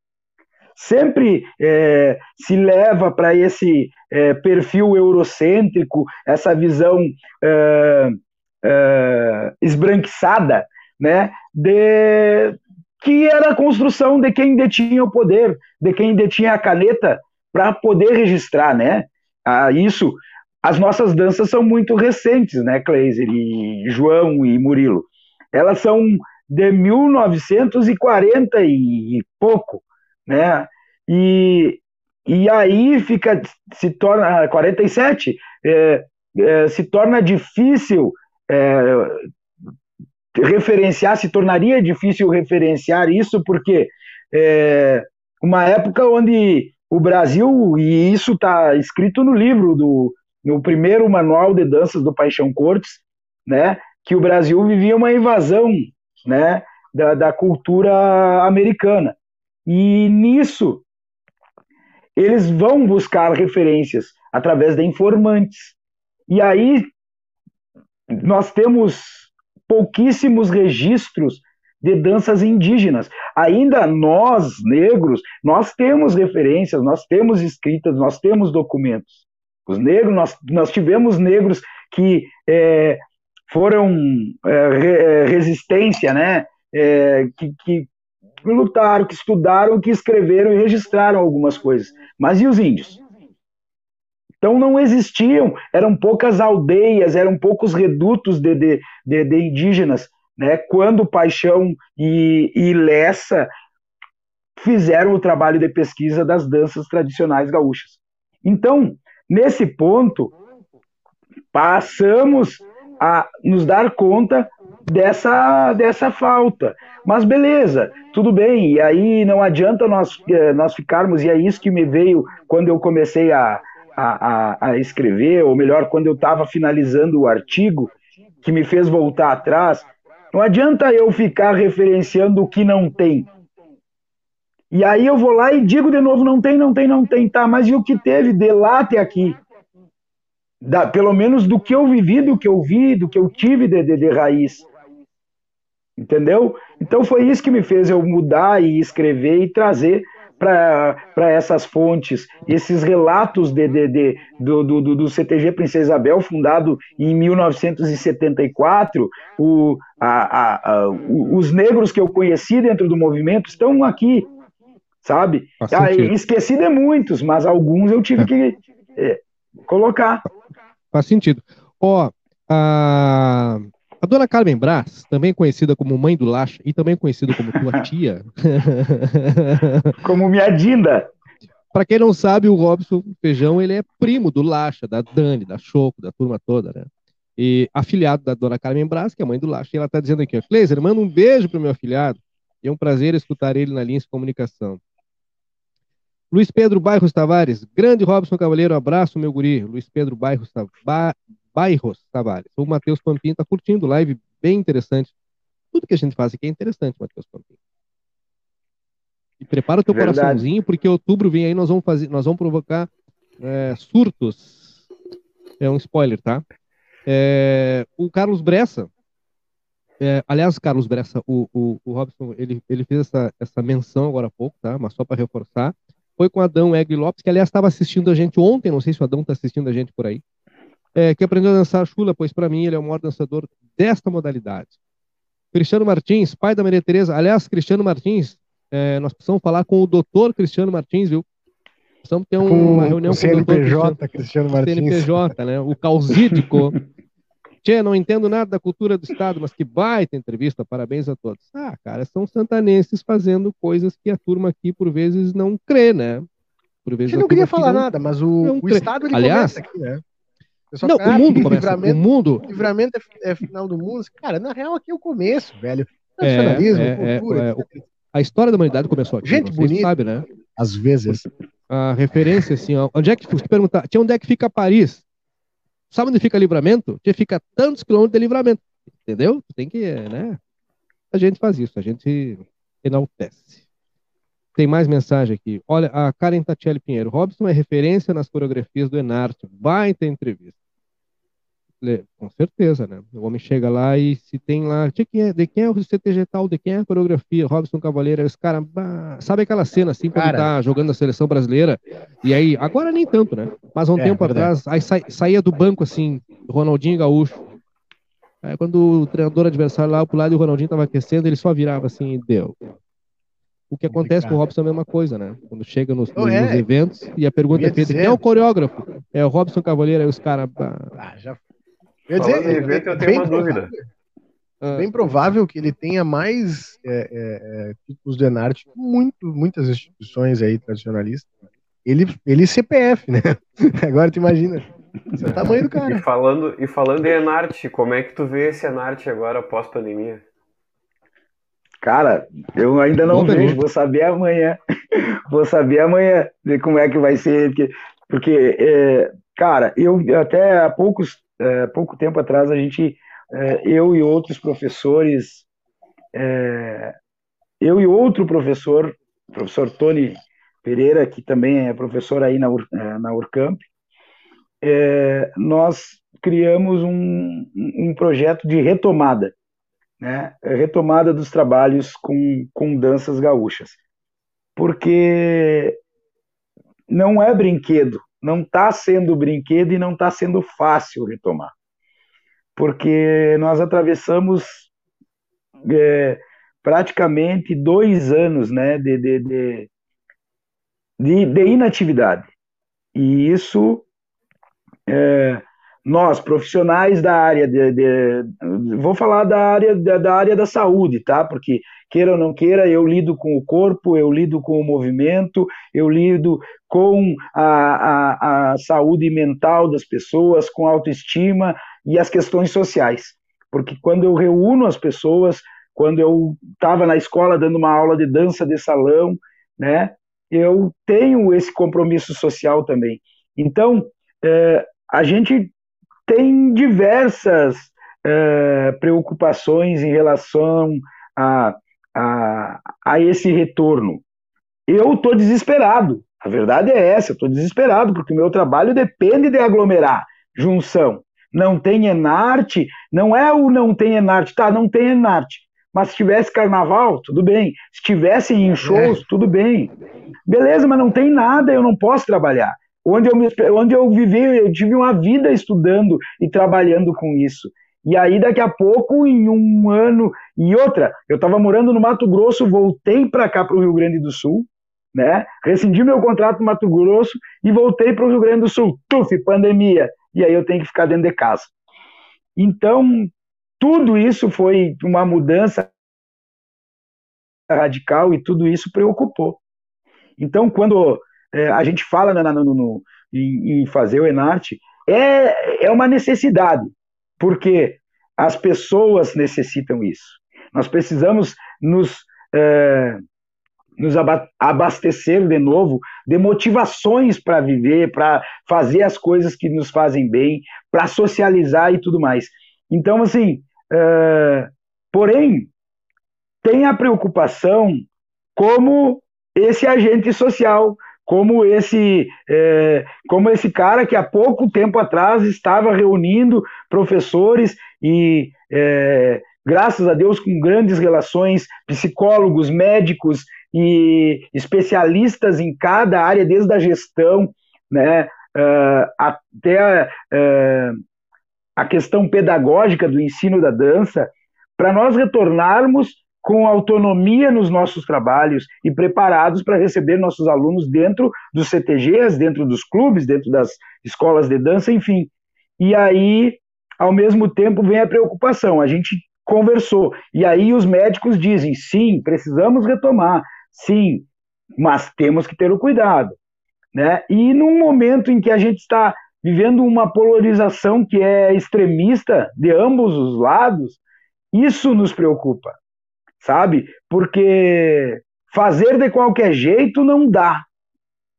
Sempre é, se leva para esse é, perfil eurocêntrico, essa visão é, é, esbranquiçada, né, de, que era a construção de quem detinha o poder, de quem detinha a caneta para poder registrar, né? Isso, as nossas danças são muito recentes, né, Kleiser e João e Murilo. Elas são de 1940 e pouco, né? E, e aí fica, se torna, 47, é, é, se torna difícil é, referenciar, se tornaria difícil referenciar isso, porque é, uma época onde o Brasil, e isso está escrito no livro, do, no primeiro manual de danças do Paixão Cortes, né, que o Brasil vivia uma invasão né, da, da cultura americana. E nisso, eles vão buscar referências através de informantes. E aí, nós temos pouquíssimos registros de danças indígenas. Ainda nós, negros, nós temos referências, nós temos escritas, nós temos documentos. Os negros, nós, nós tivemos negros que é, foram é, é, resistência, né? É, que, que lutaram, que estudaram, que escreveram e registraram algumas coisas. Mas e os índios? Então não existiam, eram poucas aldeias, eram poucos redutos de, de, de, de indígenas, né? Quando Paixão e, e Lessa fizeram o trabalho de pesquisa das danças tradicionais gaúchas. Então, nesse ponto, passamos a nos dar conta dessa, dessa falta. Mas beleza, tudo bem, e aí não adianta nós, eh, nós ficarmos, e é isso que me veio quando eu comecei a, a, a escrever, ou melhor, quando eu estava finalizando o artigo, que me fez voltar atrás, Não adianta eu ficar referenciando o que não tem. E aí eu vou lá e digo de novo, não tem, não tem, não tem, tá, mas e o que teve de lá até aqui? Da, pelo menos do que eu vivi, do que eu vi, do que eu tive de, de, de raiz. Entendeu? Então foi isso que me fez eu mudar e escrever e trazer para essas fontes, esses relatos de, de, de do, do, do, CTG Princesa Isabel, fundado em 1974, o, a, a, a, os negros que eu conheci dentro do movimento estão aqui, sabe? Ah, esqueci de muitos, mas alguns eu tive é. que é, colocar. Faz sentido. Ó, a a dona Carmen Brás, também conhecida como mãe do Lacha e também conhecida como tua [LAUGHS] tia. como minha Dinda. Para quem não sabe, o Robson Feijão ele é primo do Lacha, da Dani, da Choco, da turma toda, né? E afiliado da dona Carmen Brás, que é mãe do Lacha, e ela está dizendo aqui, Cleiser, manda um beijo pro meu afiliado. E é um prazer escutar ele na linha de comunicação. Luiz Pedro Bairros Tavares, grande Robson Cavaleiro, abraço, meu guri. Luiz Pedro Bairros Tavares. Bairros Tavares. O Matheus Pampinho está curtindo live, bem interessante. Tudo que a gente faz aqui é interessante, Matheus Pampinho. E prepara o teu Verdade. coraçãozinho, porque outubro vem aí, nós vamos fazer, nós vamos provocar é, surtos. É um spoiler, tá? É, o Carlos Bressa, é, aliás, Carlos Bressa, o, o, o, Robson, ele, ele fez essa, essa menção agora há pouco, tá? Mas só para reforçar. Foi com Adão Egli Lopes, que aliás estava assistindo a gente ontem, não sei se o Adão está assistindo a gente por aí é, que aprendeu a dançar chula, pois para mim ele é o maior dançador desta modalidade. Cristiano Martins, pai da Maria Tereza. Aliás, Cristiano Martins, é, nós precisamos falar com o doutor Cristiano Martins, viu? Precisamos ter um, uma reunião com, com o CNPJ, Cristiano, Cristiano Martins. CNPJ, né? O causídico. [LAUGHS] Tchê, não entendo nada da cultura do Estado, mas que baita entrevista, parabéns a todos. Ah, cara, são santanenses fazendo coisas que a turma aqui, por vezes, não crê, né? Por vezes, não queria falar não, nada, mas o, o Estado, ele Aliás, aqui, né? Não, o mundo começa. O mundo. Livramento é, é, final do mundo. Cara, na real, aqui é o começo, velho. Nacionalismo, é, é, cultura. É, a história da humanidade começou aqui. Gente bonita. sabe, né? Às vezes. A referência, assim, ó, onde é que. Se perguntar, tinha onde é que fica Paris? Sabe onde fica livramento? Tinha fica tantos quilômetros de livramento. Entendeu? Tem que, né? A gente faz isso, a gente enaltece. Tem mais mensagem aqui. Olha, a Karen Tatiele Pinheiro. Robson é referência nas coreografias do Enarte. Baita entrevista. Com certeza, né? O homem chega lá e se tem lá. De quem é, de quem é o CTG tal? De quem é a coreografia? Robson Cavaleiro. Os caras. Sabe aquela cena assim, quando cara, tá jogando a seleção brasileira? E aí, agora nem tanto, né? Mas há um é, tempo verdade. atrás, aí sa, saía do banco assim, Ronaldinho Gaúcho. Aí quando o treinador adversário lá pro lado e o Ronaldinho tava aquecendo, ele só virava assim e deu. O que acontece com o Robson é a mesma coisa, né? Quando chega nos, nos é. eventos e a pergunta é feita: quem é o coreógrafo? É o Robson Cavaleiro, aí os caras. Ah, já eu dizer, é, evento, eu tenho uma dúvida. É bem provável que ele tenha mais é, é, é títulos de Enarte muito, muitas instituições aí tradicionalistas. Ele, ele CPF, né? [LAUGHS] Agora tu imagina. Esse é o tamanho do cara. E falando, e falando em Enarte, como é que tu vê esse Enarte agora pós-pandemia? Cara, eu ainda não vejo, vou saber amanhã. [LAUGHS] vou saber amanhã de como é que vai ser. Porque, porque é, cara, eu até há poucos é, pouco tempo atrás, a gente, é, eu e outros professores, é, eu e outro professor, professor Tony Pereira, que também é professor aí na, é, na Urcamp, é, nós criamos um, um projeto de retomada, né? retomada dos trabalhos com, com danças gaúchas. Porque não é brinquedo, não está sendo brinquedo e não está sendo fácil retomar. Porque nós atravessamos é, praticamente dois anos né, de, de, de, de, de inatividade. E isso é, nós, profissionais da área de, de, vou falar da área da, da, área da saúde, tá? Porque queira ou não queira, eu lido com o corpo, eu lido com o movimento, eu lido com a, a, a saúde mental das pessoas, com autoestima e as questões sociais. Porque quando eu reúno as pessoas, quando eu estava na escola dando uma aula de dança de salão, né? Eu tenho esse compromisso social também. Então, é, a gente tem diversas uh, preocupações em relação a, a, a esse retorno. Eu estou desesperado. A verdade é essa, eu estou desesperado, porque o meu trabalho depende de aglomerar, junção. Não tem Enarte, não é o não tem Enarte, tá, não tem Enarte. Mas se tivesse carnaval, tudo bem. Se tivesse em shows, é. tudo bem. Beleza, mas não tem nada, eu não posso trabalhar. Onde eu, me, onde eu vivi, eu tive uma vida estudando e trabalhando com isso. E aí, daqui a pouco, em um ano e outra, eu estava morando no Mato Grosso, voltei para cá, para o Rio Grande do Sul, né? Rescindi meu contrato no Mato Grosso e voltei para o Rio Grande do Sul. Tuf, pandemia. E aí eu tenho que ficar dentro de casa. Então, tudo isso foi uma mudança radical e tudo isso preocupou. Então, quando é, a gente fala no, no, em, em, fazer o Enarte, é, é uma necessidade, porque as pessoas necessitam isso. Nós precisamos nos, é, nos abastecer de novo de motivações para viver, para fazer as coisas que nos fazem bem, para socializar e tudo mais. Então, assim, é, porém, tem a preocupação como esse agente social, como esse, é, como esse cara que há pouco tempo atrás estava reunindo professores e, é, graças a Deus, com grandes relações, psicólogos, médicos e especialistas em cada área, desde a gestão, né, uh, até uh, a questão pedagógica do ensino da dança, para nós retornarmos com autonomia nos nossos trabalhos e preparados para receber nossos alunos dentro dos CTGs, dentro dos clubes, dentro das escolas de dança, enfim. E aí, ao mesmo tempo, vem a preocupação. A gente conversou. E aí os médicos dizem: sim, precisamos retomar, sim, mas temos que ter o cuidado. Né? E num momento em que a gente está vivendo uma polarização que é extremista de ambos os lados, isso nos preocupa sabe? Porque fazer de qualquer jeito não dá.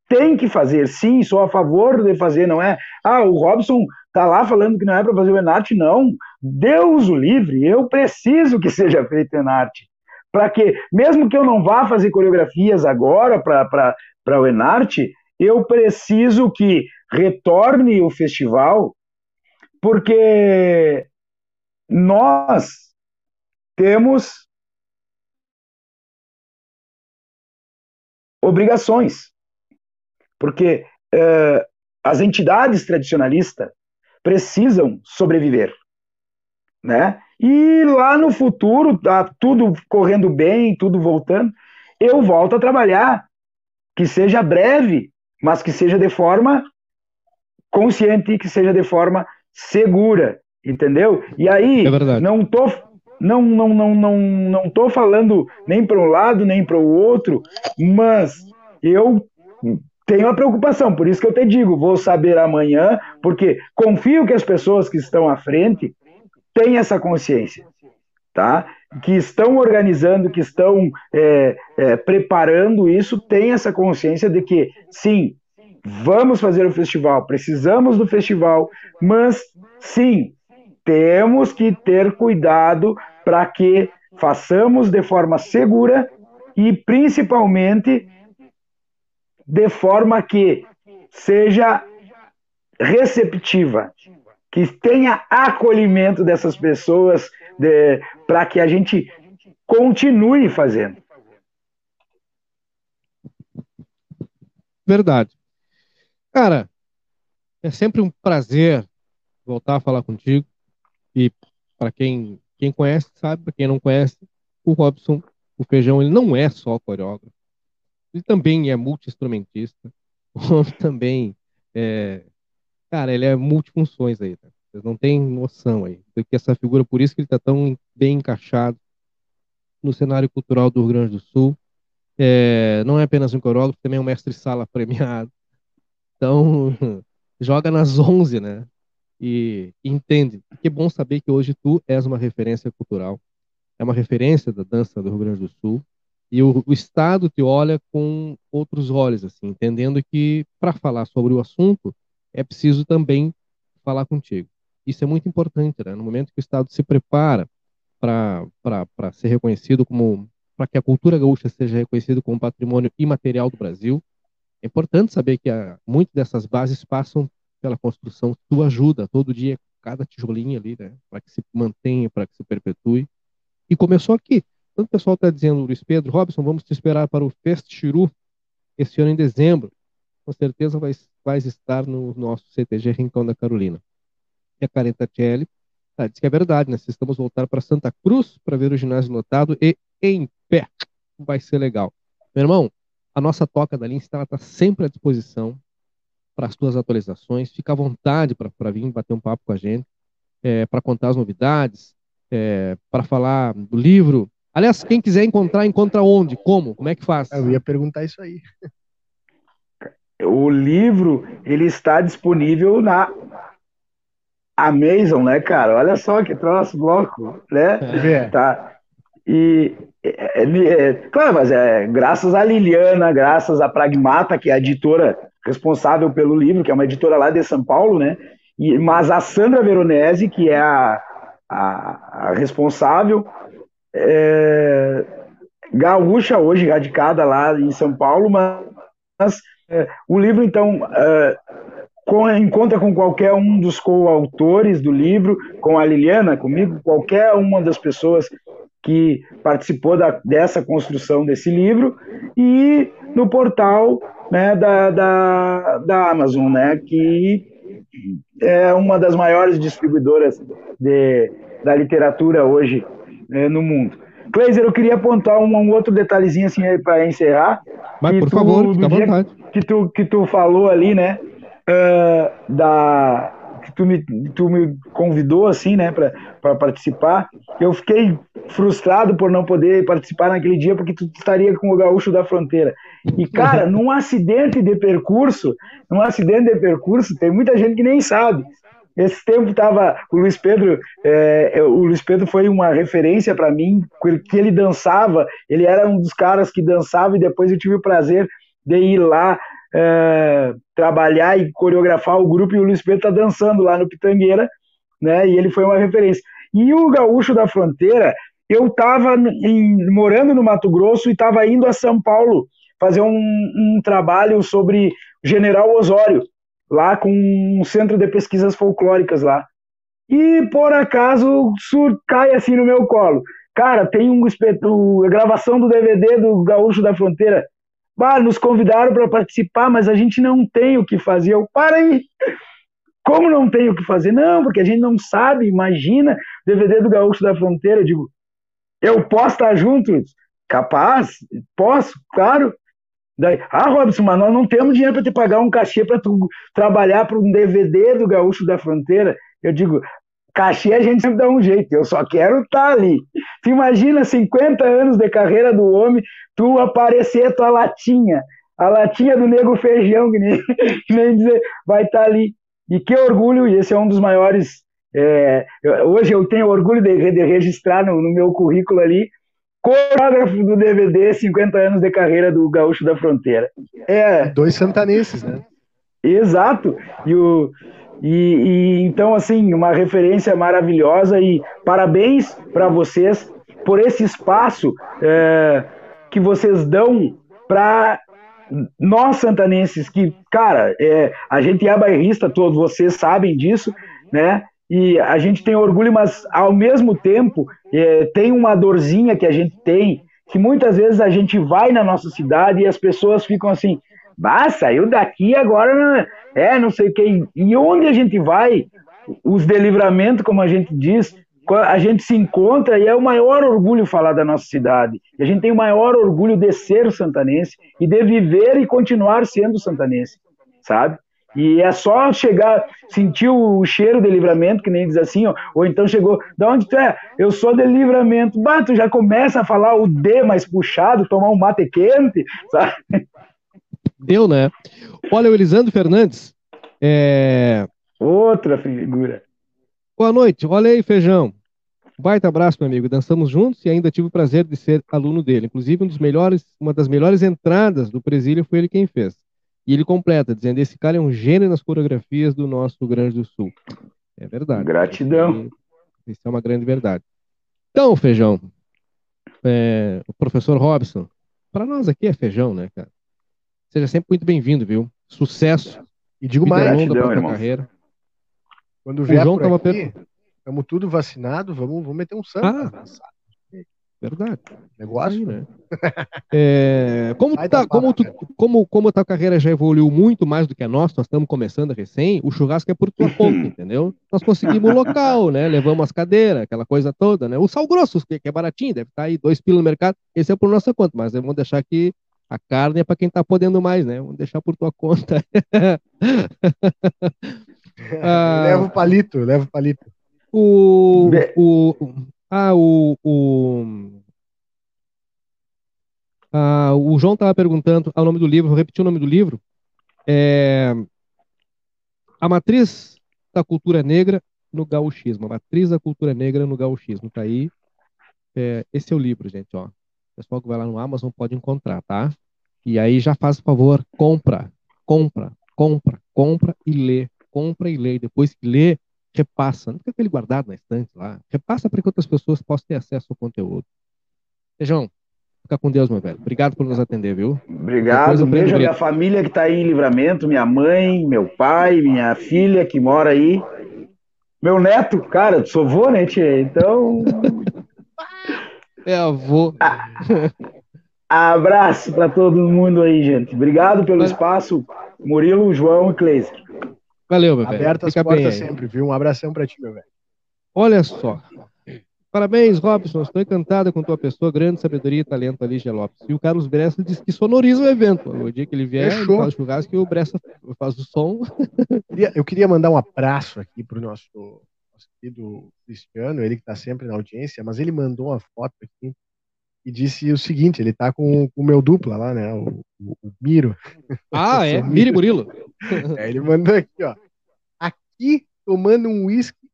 Tem que fazer, sim, sou a favor de fazer, não é? Ah, o Robson tá lá falando que não é para fazer o Enarte, não. Deus o livre, eu preciso que [LAUGHS] seja feito Enarte. Para que, mesmo que eu não vá fazer coreografias agora para o Enarte, eu preciso que retorne o festival, porque nós temos obrigações. Porque uh, as entidades tradicionalistas precisam sobreviver. Né? E lá no futuro, tá tudo correndo bem, tudo voltando, eu volto a trabalhar, que seja breve, mas que seja de forma consciente, que seja de forma segura, entendeu? E aí, é não tô não não não não não tô falando nem para um lado nem para o outro, mas eu tenho a preocupação, por isso que eu te digo, vou saber amanhã, porque confio que as pessoas que estão à frente têm essa consciência, tá? Que estão organizando, que estão é, é, preparando isso, têm essa consciência de que, sim, vamos fazer o festival, precisamos do festival, mas, sim, temos que ter cuidado para que façamos de forma segura e principalmente de forma que seja receptiva, que tenha acolhimento dessas pessoas de, para que a gente continue fazendo. Verdade. Cara, é sempre um prazer voltar a falar contigo. Para quem, quem conhece, sabe, para quem não conhece, o Robson, o Feijão, ele não é só coreógrafo. Ele também é multi-instrumentista. [LAUGHS] Também é. Cara, ele é multifunções aí, tá? Vocês não têm noção aí. Do que essa figura, por isso que ele está tão bem encaixado no cenário cultural do Rio Grande do Sul. É, não é apenas um coreógrafo, também é um mestre-sala premiado. Então, [LAUGHS] joga nas 11, né? E entende. Que bom saber que hoje tu és uma referência cultural, é uma referência da dança do Rio Grande do Sul e o, o Estado te olha com outros olhos, assim, entendendo que para falar sobre o assunto é preciso também falar contigo. Isso é muito importante, né? No momento que o Estado se prepara para ser reconhecido como, para que a cultura gaúcha seja reconhecida como patrimônio imaterial do Brasil, é importante saber que a, muitas dessas bases passam pela construção tua ajuda todo dia, cada tijolinho ali, né? Para que se mantenha, para que se perpetue. E começou aqui. Quando o pessoal está dizendo, Luiz Pedro, Robson, vamos te esperar para o Fest Chiru esse ano em dezembro. Com certeza vai, vai estar no nosso CTG Rincão da Carolina. E a Carenta Tchelle ah, diz que é verdade, né? Estamos voltar para Santa Cruz para ver o ginásio lotado e em pé. Vai ser legal. Meu irmão, a nossa toca da Lince está sempre à disposição para as tuas atualizações. Fica à vontade para vir bater um papo com a gente, é, para contar as novidades, é, para falar do livro. Aliás, quem quiser encontrar, encontra onde? Como? Como é que faz? Eu ia perguntar isso aí. O livro ele está disponível na Amazon, né, cara? Olha só que troço louco, né? É. Tá. E é, é, é, claro, mas é graças a Liliana, graças a Pragmata, que é a editora responsável pelo livro, que é uma editora lá de São Paulo, né? E, mas a Sandra Veronese, que é a, a, a responsável, é, gaúcha hoje, radicada lá em São Paulo, mas é, o livro, então, é, com, encontra com qualquer um dos coautores do livro, com a Liliana, comigo, qualquer uma das pessoas que participou da, dessa construção desse livro, e no portal né, da, da, da Amazon, né, que é uma das maiores distribuidoras de, da literatura hoje né, no mundo. Kleiser, eu queria apontar um, um outro detalhezinho assim para encerrar. Mas, por tu, favor, fica à vontade. Que tu, que tu falou ali, né, uh, da, tu me, tu me convidou assim, né, para participar. Eu fiquei frustrado por não poder participar naquele dia porque tu estaria com o gaúcho da fronteira. E cara, [LAUGHS] num acidente de percurso, num acidente de percurso, tem muita gente que nem sabe. Esse tempo tava o Luiz Pedro, é, o Luiz Pedro foi uma referência para mim, porque ele dançava, ele era um dos caras que dançava e depois eu tive o prazer de ir lá é, trabalhar e coreografar o grupo e o Luiz Pedro tá dançando lá no Pitangueira, né? E ele foi uma referência. E o Gaúcho da Fronteira, eu estava morando no Mato Grosso e estava indo a São Paulo fazer um, um trabalho sobre General Osório, lá com um centro de pesquisas folclóricas lá. E por acaso sur cai assim no meu colo. Cara, tem um espeto, gravação do DVD do Gaúcho da Fronteira. Bah, nos convidaram para participar, mas a gente não tem o que fazer. Eu, para aí! Como não tem o que fazer? Não, porque a gente não sabe, imagina, DVD do Gaúcho da Fronteira. Eu digo, eu posso estar junto? Capaz, posso, claro. Daí, ah, Robson, mas nós não temos dinheiro para te pagar um cachê para tu trabalhar para um DVD do Gaúcho da Fronteira. Eu digo, cachê a gente sempre dá um jeito, eu só quero estar tá ali. Tu imagina 50 anos de carreira do homem, tu aparecer tua latinha, a latinha do nego feijão, que nem, que nem dizer, vai estar tá ali. E que orgulho, e esse é um dos maiores. É, hoje eu tenho orgulho de, de registrar no, no, meu currículo ali, coreógrafo do DVD 50 anos de carreira do Gaúcho da Fronteira. É, Dois santanenses, né? Exato. E o, e, e, então, assim, uma referência maravilhosa e parabéns para vocês por esse espaço é, que vocês dão para nós santanenses, que, cara, é, a gente é bairrista, todos vocês sabem disso, né? E a gente tem orgulho, mas ao mesmo tempo é, tem uma dorzinha que a gente tem, que muitas vezes a gente vai na nossa cidade e as pessoas ficam assim, bah, saiu daqui agora, é, não sei o que. E onde a gente vai, os de livramento, como a gente diz, a gente se encontra e é o maior orgulho falar da nossa cidade. E a gente tem o maior orgulho de ser santanense e de viver e continuar sendo santanense, sabe? E é só chegar, sentir o cheiro de livramento, que nem diz assim, ó, ou então chegou, da onde tu é? Eu sou de livramento. Tu já começa a falar o D mais puxado, tomar um mate quente, sabe? Deu, né? Olha, o Elisandro Fernandes. É... Outra figura. Boa noite. Olha aí, Feijão. Baita abraço, meu amigo. Dançamos juntos e ainda tive o prazer de ser aluno dele. Inclusive, um dos melhores, uma das melhores entradas do presídio foi ele quem fez. E ele completa, dizendo: esse cara é um gênio nas coreografias do nosso Rio Grande do Sul. É verdade. Gratidão. Isso é uma grande verdade. Então, feijão, é, o professor Robson, para nós aqui é feijão, né, cara? Seja sempre muito bem-vindo, viu? Sucesso. E digo mais, gratidão, irmão. carreira. Quando vier o João por aqui, estamos tudo vacinado, vamos, vamos meter um samba. Ah, verdade. Negócio, aí, né? é, como, tá, como, tu, como, como a tua carreira já evoluiu muito mais do que a nossa, nós estamos começando recém, o churrasco é por tua conta, entendeu? Nós conseguimos o local, né? Levamos as cadeiras, aquela coisa toda, né? O sal grosso, que é baratinho, deve estar aí dois pilos no mercado, esse é por nossa conta, mas vamos deixar aqui a carne é para quem está podendo mais, né? Vamos deixar por tua conta. ah, [LAUGHS] leva o palito, leva o palito. O, o, ah, o, o, ah, o João estava perguntando o nome do livro, vou repetir o nome do livro. É, a matriz da cultura negra no gauchismo. A matriz da cultura negra no gauchismo. Tá aí. É, esse é o livro, gente, ó. O pessoal que vai lá no Amazon pode encontrar, tá? E aí já faz o favor, compra, compra, compra, compra e lê. Compra e lê. Depois que lê, repassa. Não fica aquele guardado na estante lá. Repassa para que outras pessoas possam ter acesso ao conteúdo. Feijão, fica com Deus, meu velho. Obrigado por nos atender, viu? Obrigado. Um beijo à minha família que está aí em livramento, minha mãe, meu pai, minha filha que mora aí. Meu neto, cara, sou vô, né, tia? Então. É avô. Ah, abraço para todo mundo aí, gente. Obrigado pelo espaço, Murilo, João e Cleiser. Valeu, meu velho. Abertas as portas sempre, viu? Um abração para ti, meu velho. Olha só. Parabéns, Robson. Estou encantada com tua pessoa, grande sabedoria e talento ali, Lopes. E o Carlos Bressa disse que sonoriza o evento. O dia que ele vier, Fechou. ele faz o churrasco e o Bressa faz o som. Eu queria mandar um abraço aqui para o nosso, nosso querido Cristiano, ele que está sempre na audiência, mas ele mandou uma foto aqui e disse o seguinte: ele está com o meu dupla lá, né? O, o, o Miro. Ah, [LAUGHS] é? Miro e Murilo. [LAUGHS] É, ele mandou aqui, ó. Aqui tomando um uísque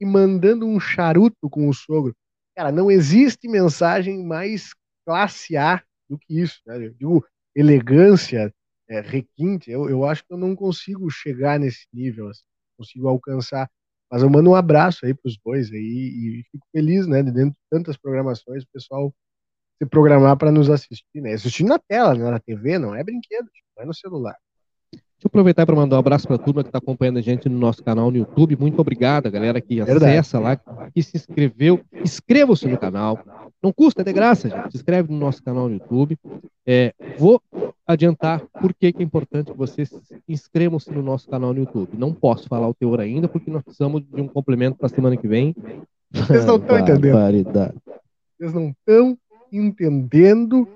e mandando um charuto com o sogro. Cara, não existe mensagem mais classe A do que isso, né? Eu digo elegância, é, requinte. Eu, eu acho que eu não consigo chegar nesse nível, assim, consigo alcançar. Mas eu mando um abraço aí para os dois aí e fico feliz, né? Dentro de tantas programações, o pessoal se programar para nos assistir, né? Assistir na tela, né? na TV, não é brinquedo, não é no celular. Deixa eu aproveitar para mandar um abraço para a turma que está acompanhando a gente no nosso canal no YouTube. Muito obrigado, galera que acessa lá, que se inscreveu. Inscreva-se no canal. Não custa, é de graça, gente. Se inscreve no nosso canal no YouTube. É, vou adiantar por que, que é importante que vocês inscrevam-se no nosso canal no YouTube. Não posso falar o teor ainda, porque nós precisamos de um complemento para a semana que vem. Vocês não estão entendendo. Vocês não estão entendendo.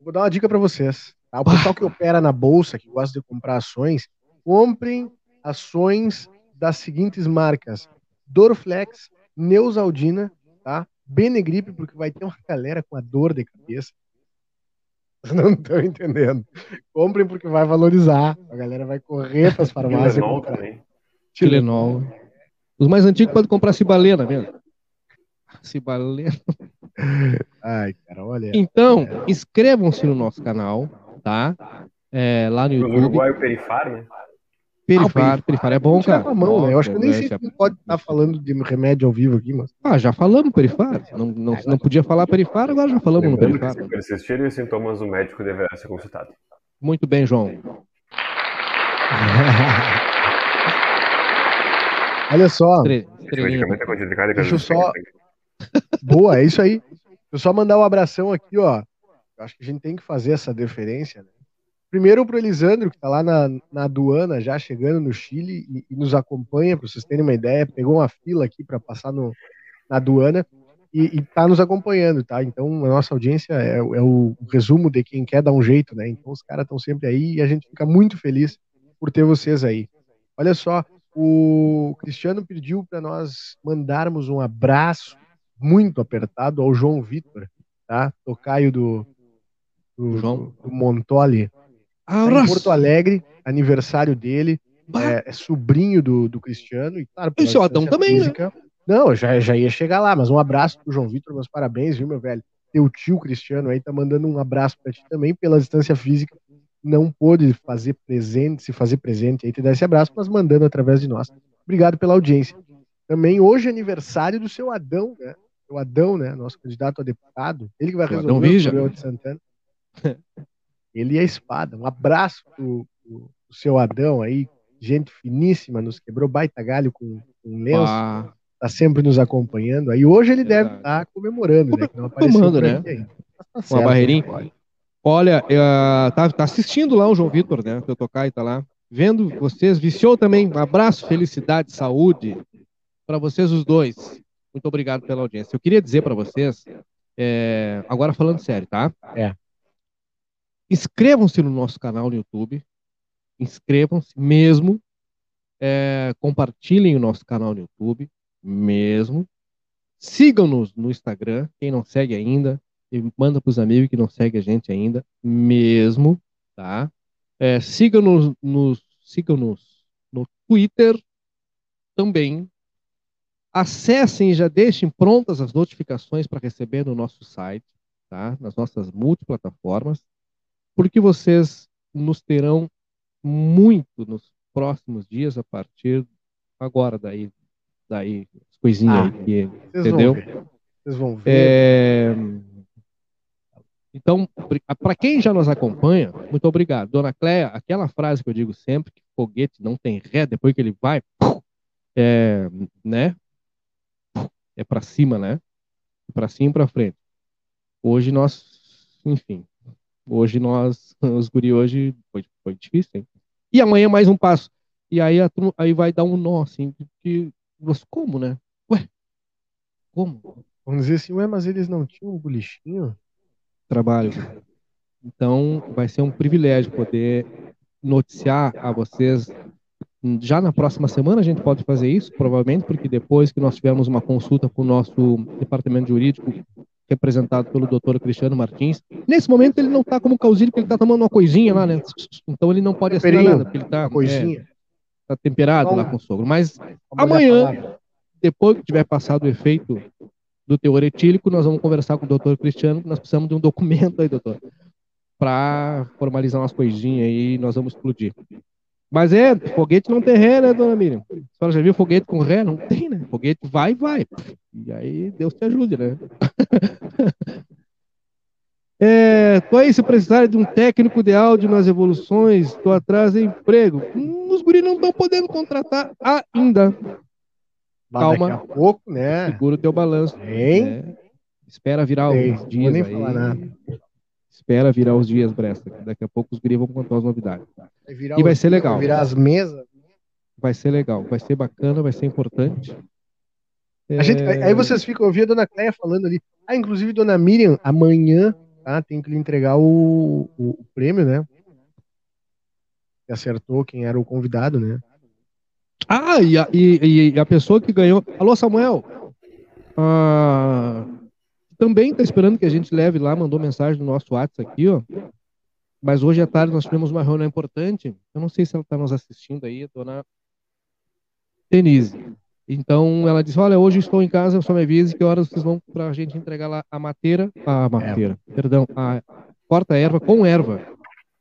Vou dar uma dica para vocês. Tá? O pessoal que opera na bolsa, que gosta de comprar ações, comprem ações das seguintes marcas: Dorflex, Neusaldina, tá? Benegripe, porque vai ter uma galera com a dor de cabeça. Não estão entendendo. Comprem porque vai valorizar. A galera vai correr para as [LAUGHS] farmácias. comprar. Tilenol. Os mais antigos podem comprar cibalena mesmo. Cibalena. Ai, cara, olha. Então, inscrevam-se no nosso canal, tá? É, lá no YouTube. No Uruguai, o Perifar, né? Perifar, ah, Perifar é bom, cara. Mão, né? Eu acho que eu nem sei se pode estar falando de remédio ao vivo aqui, mas. Ah, já falamos Perifar. Não, não, não podia falar Perifar, agora já falamos no Perifar. Se persistirem os sintomas, o médico deverá ser consultado. Muito bem, João. [LAUGHS] Olha só. Deixa eu só. [LAUGHS] Boa, é isso aí. Deixa eu só mandar um abração aqui, ó. Eu acho que a gente tem que fazer essa deferência. Né? Primeiro pro Elisandro, que tá lá na, na aduana, já chegando no Chile e, e nos acompanha, para vocês terem uma ideia. Pegou uma fila aqui para passar no, na aduana e, e tá nos acompanhando, tá? Então a nossa audiência é, é o, o resumo de quem quer dar um jeito, né? Então os caras estão sempre aí e a gente fica muito feliz por ter vocês aí. Olha só, o Cristiano pediu para nós mandarmos um abraço muito apertado ao João Vitor, tá? Tocaio do, do, João. do Montoli. Tá em Porto Alegre, aniversário dele. É, é, sobrinho do, do Cristiano. E, claro, e o Adão também, né? Não, já, já ia chegar lá, mas um abraço pro João Vitor, meus parabéns, viu, meu velho? teu tio Cristiano aí tá mandando um abraço para ti também pela distância física. Não pôde fazer presente, se fazer presente aí, te dar esse abraço, mas mandando através de nós. Obrigado pela audiência. Também hoje é aniversário do seu Adão, né? O Adão, né? Nosso candidato a deputado. Ele que vai resolver o problema de Santana. [LAUGHS] Ele e a espada. Um abraço pro, pro, pro seu Adão aí, gente finíssima, nos quebrou baita galho com, com lenço. Ah está sempre nos acompanhando. Aí hoje ele deve estar tá comemorando, né? Que não Tomando, né? Tá Uma barreirinha. Olha, uh, tá, tá, assistindo lá o João Vitor, né? Teu Tocai tá lá. Vendo vocês, viciou também. Um abraço, felicidade, saúde para vocês os dois. Muito obrigado pela audiência. Eu queria dizer para vocês, é, agora falando sério, tá? É. Inscrevam-se no nosso canal no YouTube. Inscrevam-se mesmo. É, compartilhem o nosso canal no YouTube mesmo. Sigam-nos no Instagram, quem não segue ainda, e manda para os amigos que não seguem a gente ainda, mesmo, tá? É, sigam-nos no, sigam no Twitter também. Acessem e já deixem prontas as notificações para receber no nosso site, tá? Nas nossas multiplataformas, porque vocês nos terão muito nos próximos dias a partir agora daí daí, as coisinhas ah, aí, entendeu? Vocês vão ver. É... Então, para quem já nos acompanha, muito obrigado. Dona Cléia, aquela frase que eu digo sempre, que foguete não tem ré, depois que ele vai, é, né? É para cima, né? Para cima e para frente. Hoje nós, enfim, hoje nós, [LAUGHS] os guri hoje foi, foi difícil, hein? E amanhã mais um passo. E aí, aí vai dar um nó, assim, porque mas como, né? Ué, como? Vamos dizer assim, ué, mas eles não tinham um bolichinho? Trabalho. Então, vai ser um privilégio poder noticiar a vocês. Já na próxima semana a gente pode fazer isso, provavelmente, porque depois que nós tivermos uma consulta com o nosso departamento jurídico, representado pelo doutor Cristiano Martins. Nesse momento ele não está como causílio, porque ele está tomando uma coisinha lá, né? Então ele não pode assinar nada, porque ele está... É, tá temperado lá com o sogro. Mas amanhã, depois que tiver passado o efeito do teor etílico, nós vamos conversar com o doutor Cristiano, nós precisamos de um documento aí, doutor, para formalizar umas coisinhas aí e nós vamos explodir. Mas é, foguete não tem ré, né, dona Miriam? A senhora já viu foguete com ré? Não tem, né? Foguete vai, vai. E aí Deus te ajude, né? [LAUGHS] É, tô aí se precisar de um técnico de áudio nas evoluções, tô atrás de emprego. Hum, os guris não estão podendo contratar ainda. Calma. Daqui a pouco, né? Segura o teu balanço. Né? Espera virar Ei, os dias nem aí. Falar nada. Espera virar os dias, Bresta. Daqui a pouco os guris vão contar as novidades. Vai e vai ser legal. Vai virar as mesas. Vai ser legal, vai ser bacana, vai ser importante. É... Gente, aí vocês ficam ouvindo a dona Cleia falando ali. Ah, inclusive, dona Miriam, amanhã ah, tem que lhe entregar o, o, o prêmio, né? Que acertou quem era o convidado, né? Ah, e a, e, e a pessoa que ganhou. Alô, Samuel! Ah, também está esperando que a gente leve lá, mandou mensagem no nosso WhatsApp aqui, ó. Mas hoje à tarde nós tivemos uma reunião importante. Eu não sei se ela está nos assistindo aí, a dona Denise. Então ela disse: Olha, hoje estou em casa, só me avise que horas vocês vão para a gente entregar lá a mateira, a mateira, é. perdão, a corta-erva com erva.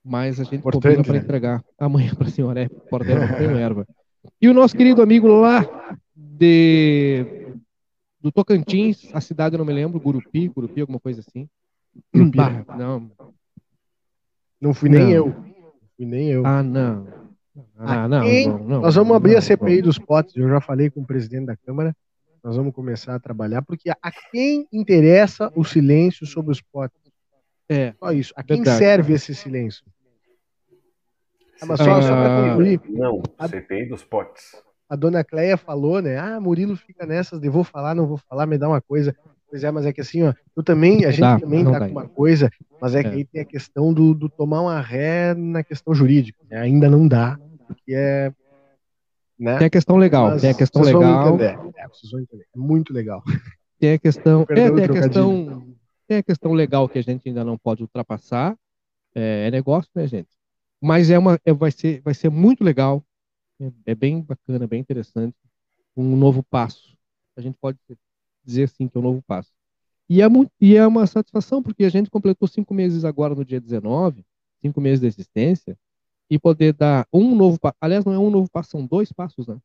Mas a gente combina para né? entregar amanhã para a senhora, é corta-erva com erva. E o nosso querido amigo lá de do Tocantins, a cidade eu não me lembro, Gurupi, Gurupi, alguma coisa assim. Bah, não. Não fui nem não. eu. Fui nem eu. Ah, não. Ah, não, não, não, Nós vamos abrir a CPI dos potes. Eu já falei com o presidente da Câmara. Nós vamos começar a trabalhar, porque a quem interessa o silêncio sobre os potes? É. Só isso. A quem verdade. serve esse silêncio? Ah, mas só, ah, só para concluir. Não, a, CPI dos potes. A dona Cleia falou, né? Ah, Murilo fica nessas de vou falar, não vou falar, me dá uma coisa. Pois é, mas é que assim, ó, tu também, a gente tá, também tá com uma coisa, mas é, é, que aí tem a questão do, do tomar uma ré na questão jurídica. Né? Ainda não dá porque é. Né? Tem a questão legal, Mas tem a questão legal. É, vocês vão entender. É muito legal. Tem a questão. É, tem a questão. Tem a questão legal que a gente ainda não pode ultrapassar. É, é negócio, né, gente? Mas é uma, é, vai, ser, vai ser muito legal. É, é bem bacana, bem interessante. Um novo passo. A gente pode dizer assim que é um novo passo. E é, muito, e é uma satisfação, porque a gente completou cinco meses agora no dia 19, cinco meses de existência, e poder dar um novo passo. Aliás, não é um novo passo, são dois passos, né?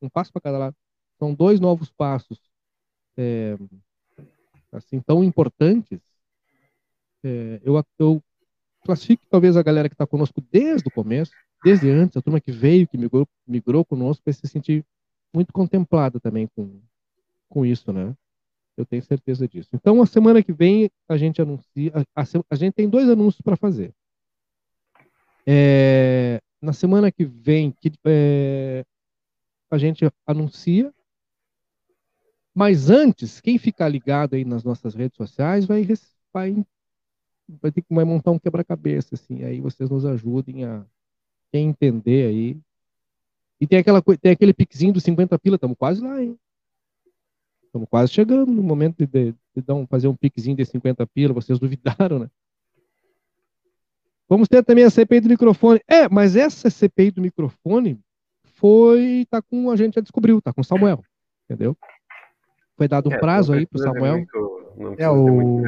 Um passo para cada lado. São dois novos passos, é, assim, tão importantes. É, eu, eu classifico talvez a galera que está conosco desde o começo, desde antes, a turma que veio, que migrou, migrou conosco, vai se sentir muito contemplada também com, com isso, né? Eu tenho certeza disso. Então, a semana que vem, a gente anuncia. A, a, a gente tem dois anúncios para fazer. É, na semana que vem, que, é, a gente anuncia. Mas antes, quem ficar ligado aí nas nossas redes sociais vai, vai, vai ter vai montar um quebra-cabeça, assim. Aí vocês nos ajudem a entender aí. E tem, aquela, tem aquele piquezinho dos 50 pila, estamos quase lá, hein? Estamos quase chegando no momento de, de, de dar um, fazer um piquezinho de 50 pila. Vocês duvidaram, né? Vamos ter também a CPI do microfone. É, mas essa CPI do microfone foi. tá com. A gente já descobriu, tá com o Samuel. Entendeu? Foi dado um é, prazo aí pro Samuel. Muito, é, o.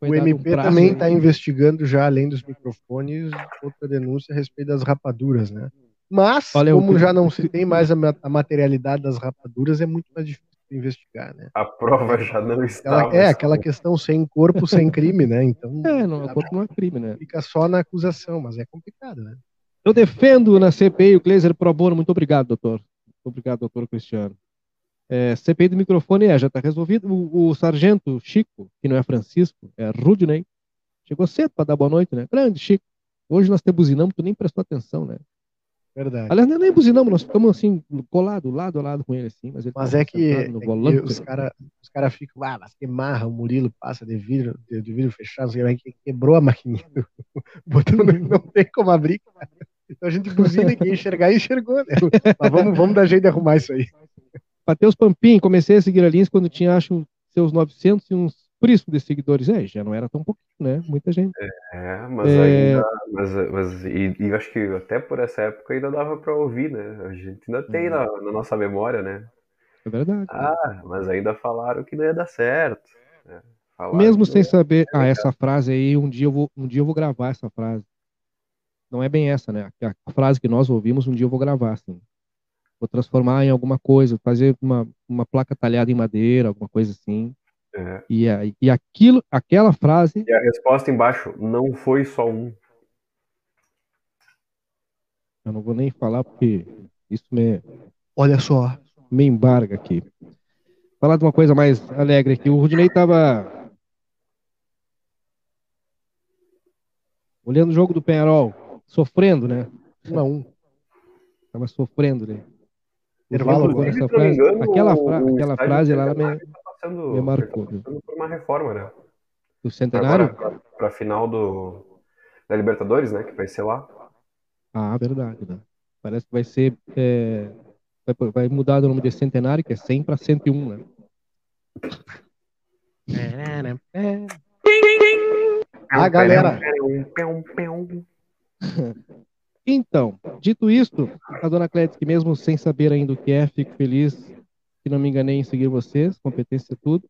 o MP um também está investigando já, além dos microfones, outra denúncia a respeito das rapaduras, né? Mas, Olha, como já não se tem mais a, a, materialidade das rapaduras, é muito mais difícil de investigar, né? A prova já não está. Ela, é, aquela questão sem corpo, sem [LAUGHS] crime, né? Então. É, não, o corpo não é crime, né? Fica só na acusação, mas é complicado, né? Eu defendo na CPI o Kleiser Pro Bono. Muito obrigado, doutor. Muito obrigado, doutor Cristiano. É, CPI do microfone é, já está resolvido. O, o, sargento Chico, que não é Francisco, é Rudney, chegou cedo para dar boa noite, né? Grande Chico. Hoje nós te buzinamos, tu nem prestou atenção, né? Verdade. Aliás, nem buzinamos, nós ficamos assim, colado, lado a lado com ele, assim. Mas, mas é que, é que os caras os cara ficam, ah, mas que marra, o Murilo passa de vidro, de, de vidro fechado, que quebrou a maquininha. [LAUGHS] Botando, não tem como abrir, cara. Então a gente buzina e quem enxergar, enxergou, né? Mas vamos, vamos dar jeito de arrumar isso aí. Matheus Pampim, comecei a seguir a Lins quando tinha, acho, seus 900 e uns por isso de seguidores. É, já não era tão pouquinho, né? Muita gente. É, mas é... ainda. Mas, mas e, e acho que até por essa época ainda dava para ouvir, né? A gente ainda tem hum. na, na, nossa memória, né? É verdade. Ah, né? mas ainda falaram que não ia dar certo. Né? Mesmo sem saber. Ah, essa frase aí, um dia, eu vou, um dia eu vou gravar essa frase. Não é bem essa, né? A frase que nós ouvimos, um dia eu vou gravar, assim. Vou transformar em alguma coisa, fazer uma, uma placa talhada em madeira, alguma coisa assim é. E, e aquilo, aquela frase. E a resposta embaixo, não foi só um. Eu não vou nem falar porque isso me. Olha só. Me embarga aqui. Falar de uma coisa mais alegre aqui. O Rudinei estava olhando o jogo do Penharol, sofrendo, né? Um a um. Tava sofrendo, né? Intervalo, essa frase, aquela, fra aquela frase lá, me, passando, me marcou, tá passando por uma reforma, né? Do centenário? Para a final do, da Libertadores, né? Que vai ser lá. Ah, verdade, né? Parece que vai ser. É, vai, vai mudar o nome de centenário, que é 100 para 101, né? Ah, galera. [LAUGHS] Então, dito isto, a dona Clédia, que mesmo sem saber ainda o que é, fico feliz que não me enganei em seguir vocês, competência tudo.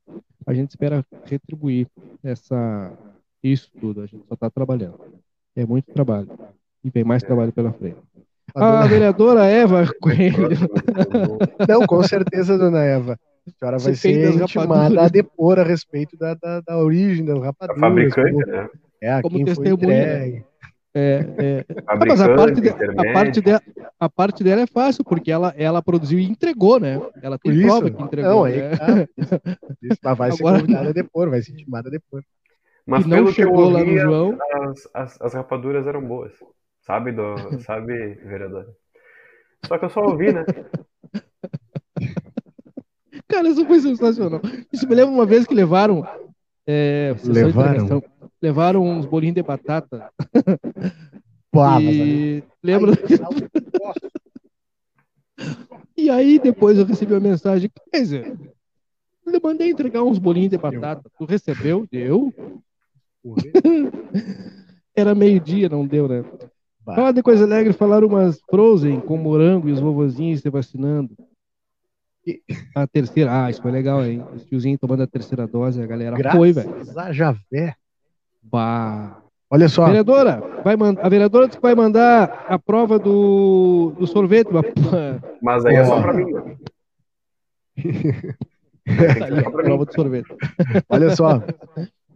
A gente espera retribuir essa isso tudo. A gente só está trabalhando. É muito trabalho. E tem mais trabalho pela frente. A, a vereadora Eva [LAUGHS] Coelho. Não, com certeza, dona Eva. A senhora vai Você ser intimada a depor a respeito da, da, da origem das rapaduras. A fabricante, como, né? É, a como quem foi entregue. É, é... Ah, mas a parte, de, a, parte de, a parte dela é fácil, porque ela, ela produziu e entregou, né? Ela tem isso, prova que entregou. Não, né? tá. isso, isso, vai Agora... ser convidada depois, vai ser intimada depois. Mas não chegou ouvi, lá no João. As, as, as, rapaduras eram boas. Sabe, do, [LAUGHS] sabe, vereador? Só que eu só ouvi, né? Cara, isso foi sensacional. Isso me lembra uma vez que levaram. É, levaram levaram uns bolinhos de batata. [LAUGHS] Pá, e lembra? [LAUGHS] e aí depois eu recebi uma mensagem, quer dizer, eu mandei entregar uns bolinhos de batata. Tu recebeu? Deu? [LAUGHS] Era meio-dia, não deu, né? Fala de coisa alegre, falaram umas Frozen com morango e os vovozinhos se vacinando. A terceira, ah, isso foi legal, hein? Esse tiozinho tomando a terceira dose, a galera Graças foi, velho. a Javé. Bah. Olha só. Vereadora, vai a vereadora disse que vai mandar a prova do, do sorvete. Mas aí é só pra mim. [LAUGHS] a prova do sorvete. Olha só.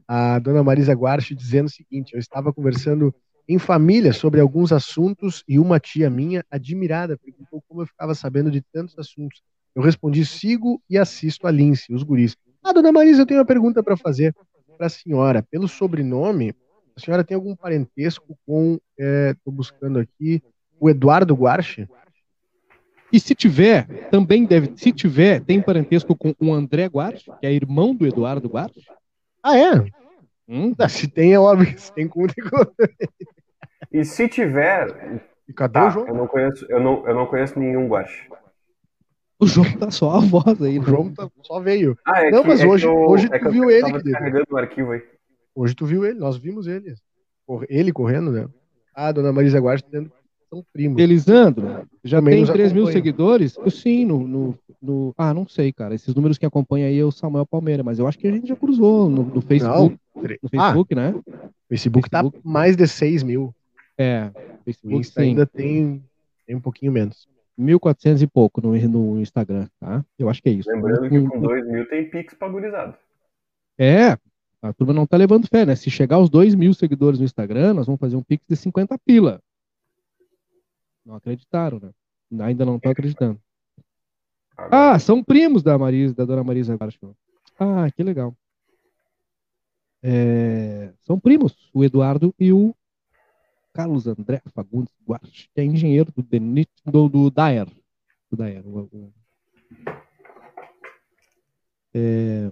A dona Marisa Guarchi dizendo o seguinte: eu estava conversando em família sobre alguns assuntos e uma tia minha, admirada, perguntou como eu ficava sabendo de tantos assuntos. Eu respondi: sigo e assisto a Lince, os guris. Ah, dona Marisa, eu tenho uma pergunta para fazer para a senhora. Pelo sobrenome, a senhora tem algum parentesco com, estou é, buscando aqui, o Eduardo Guarche? E se tiver, também deve, se tiver, tem parentesco com o André Guarche, que é irmão do Eduardo Guarche? Ah, é? Hum? Se tem, é óbvio. Se tem com, tem com. E se tiver. E cadê tá, o João? Eu não conheço, eu não, eu não conheço nenhum Guache. O João tá só a voz aí. O né? João tá, só veio. Ah, é não, que, mas é hoje, eu, hoje é tu viu ele. Que carregando o arquivo aí. Hoje tu viu ele, nós vimos ele. Ele correndo, né? Ah, dona Marisa Guarda tá dizendo são primos. Elisandro, já Também tem 3 mil seguidores? Eu, sim, no, no, no, Ah, não sei, cara. Esses números que acompanha aí é o Samuel Palmeira, mas eu acho que a gente já cruzou no, no Facebook. Não, no Facebook, ah, né? Facebook, Facebook tá mais de 6 mil. É, Facebook Insta ainda tem, tem um pouquinho menos. 1.400 e pouco no, no Instagram, tá? Eu acho que é isso. Lembrando que com 2 mil tem Pix pagurizado. É, a turma não tá levando fé, né? Se chegar aos 2 mil seguidores no Instagram, nós vamos fazer um Pix de 50 pila. Não acreditaram, né? Ainda não tô acreditando. Ah, são primos da Marisa, da dona Marisa Garcho. Ah, que legal. É, são primos, o Eduardo e o Carlos André Fagundes Guarch, que é engenheiro do, Denit, do, do Daer. Do Daer o, o, é,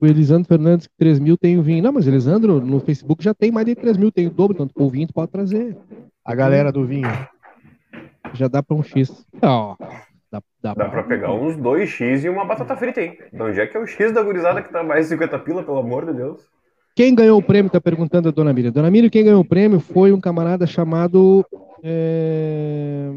o Elisandro Fernandes, 3 mil tem o vinho. Não, mas Elisandro, no Facebook já tem mais de 3 mil, tem o dobro, tanto o vinho tu pode trazer. A galera do vinho. Já dá para um X. Oh, dá dá, dá para pegar uns 2X e uma batata frita, hein? De onde é que é o X da gurizada que tá mais de 50 pila, pelo amor de Deus? Quem ganhou o prêmio, está perguntando a dona Miriam. Dona Miriam, quem ganhou o prêmio foi um camarada chamado é...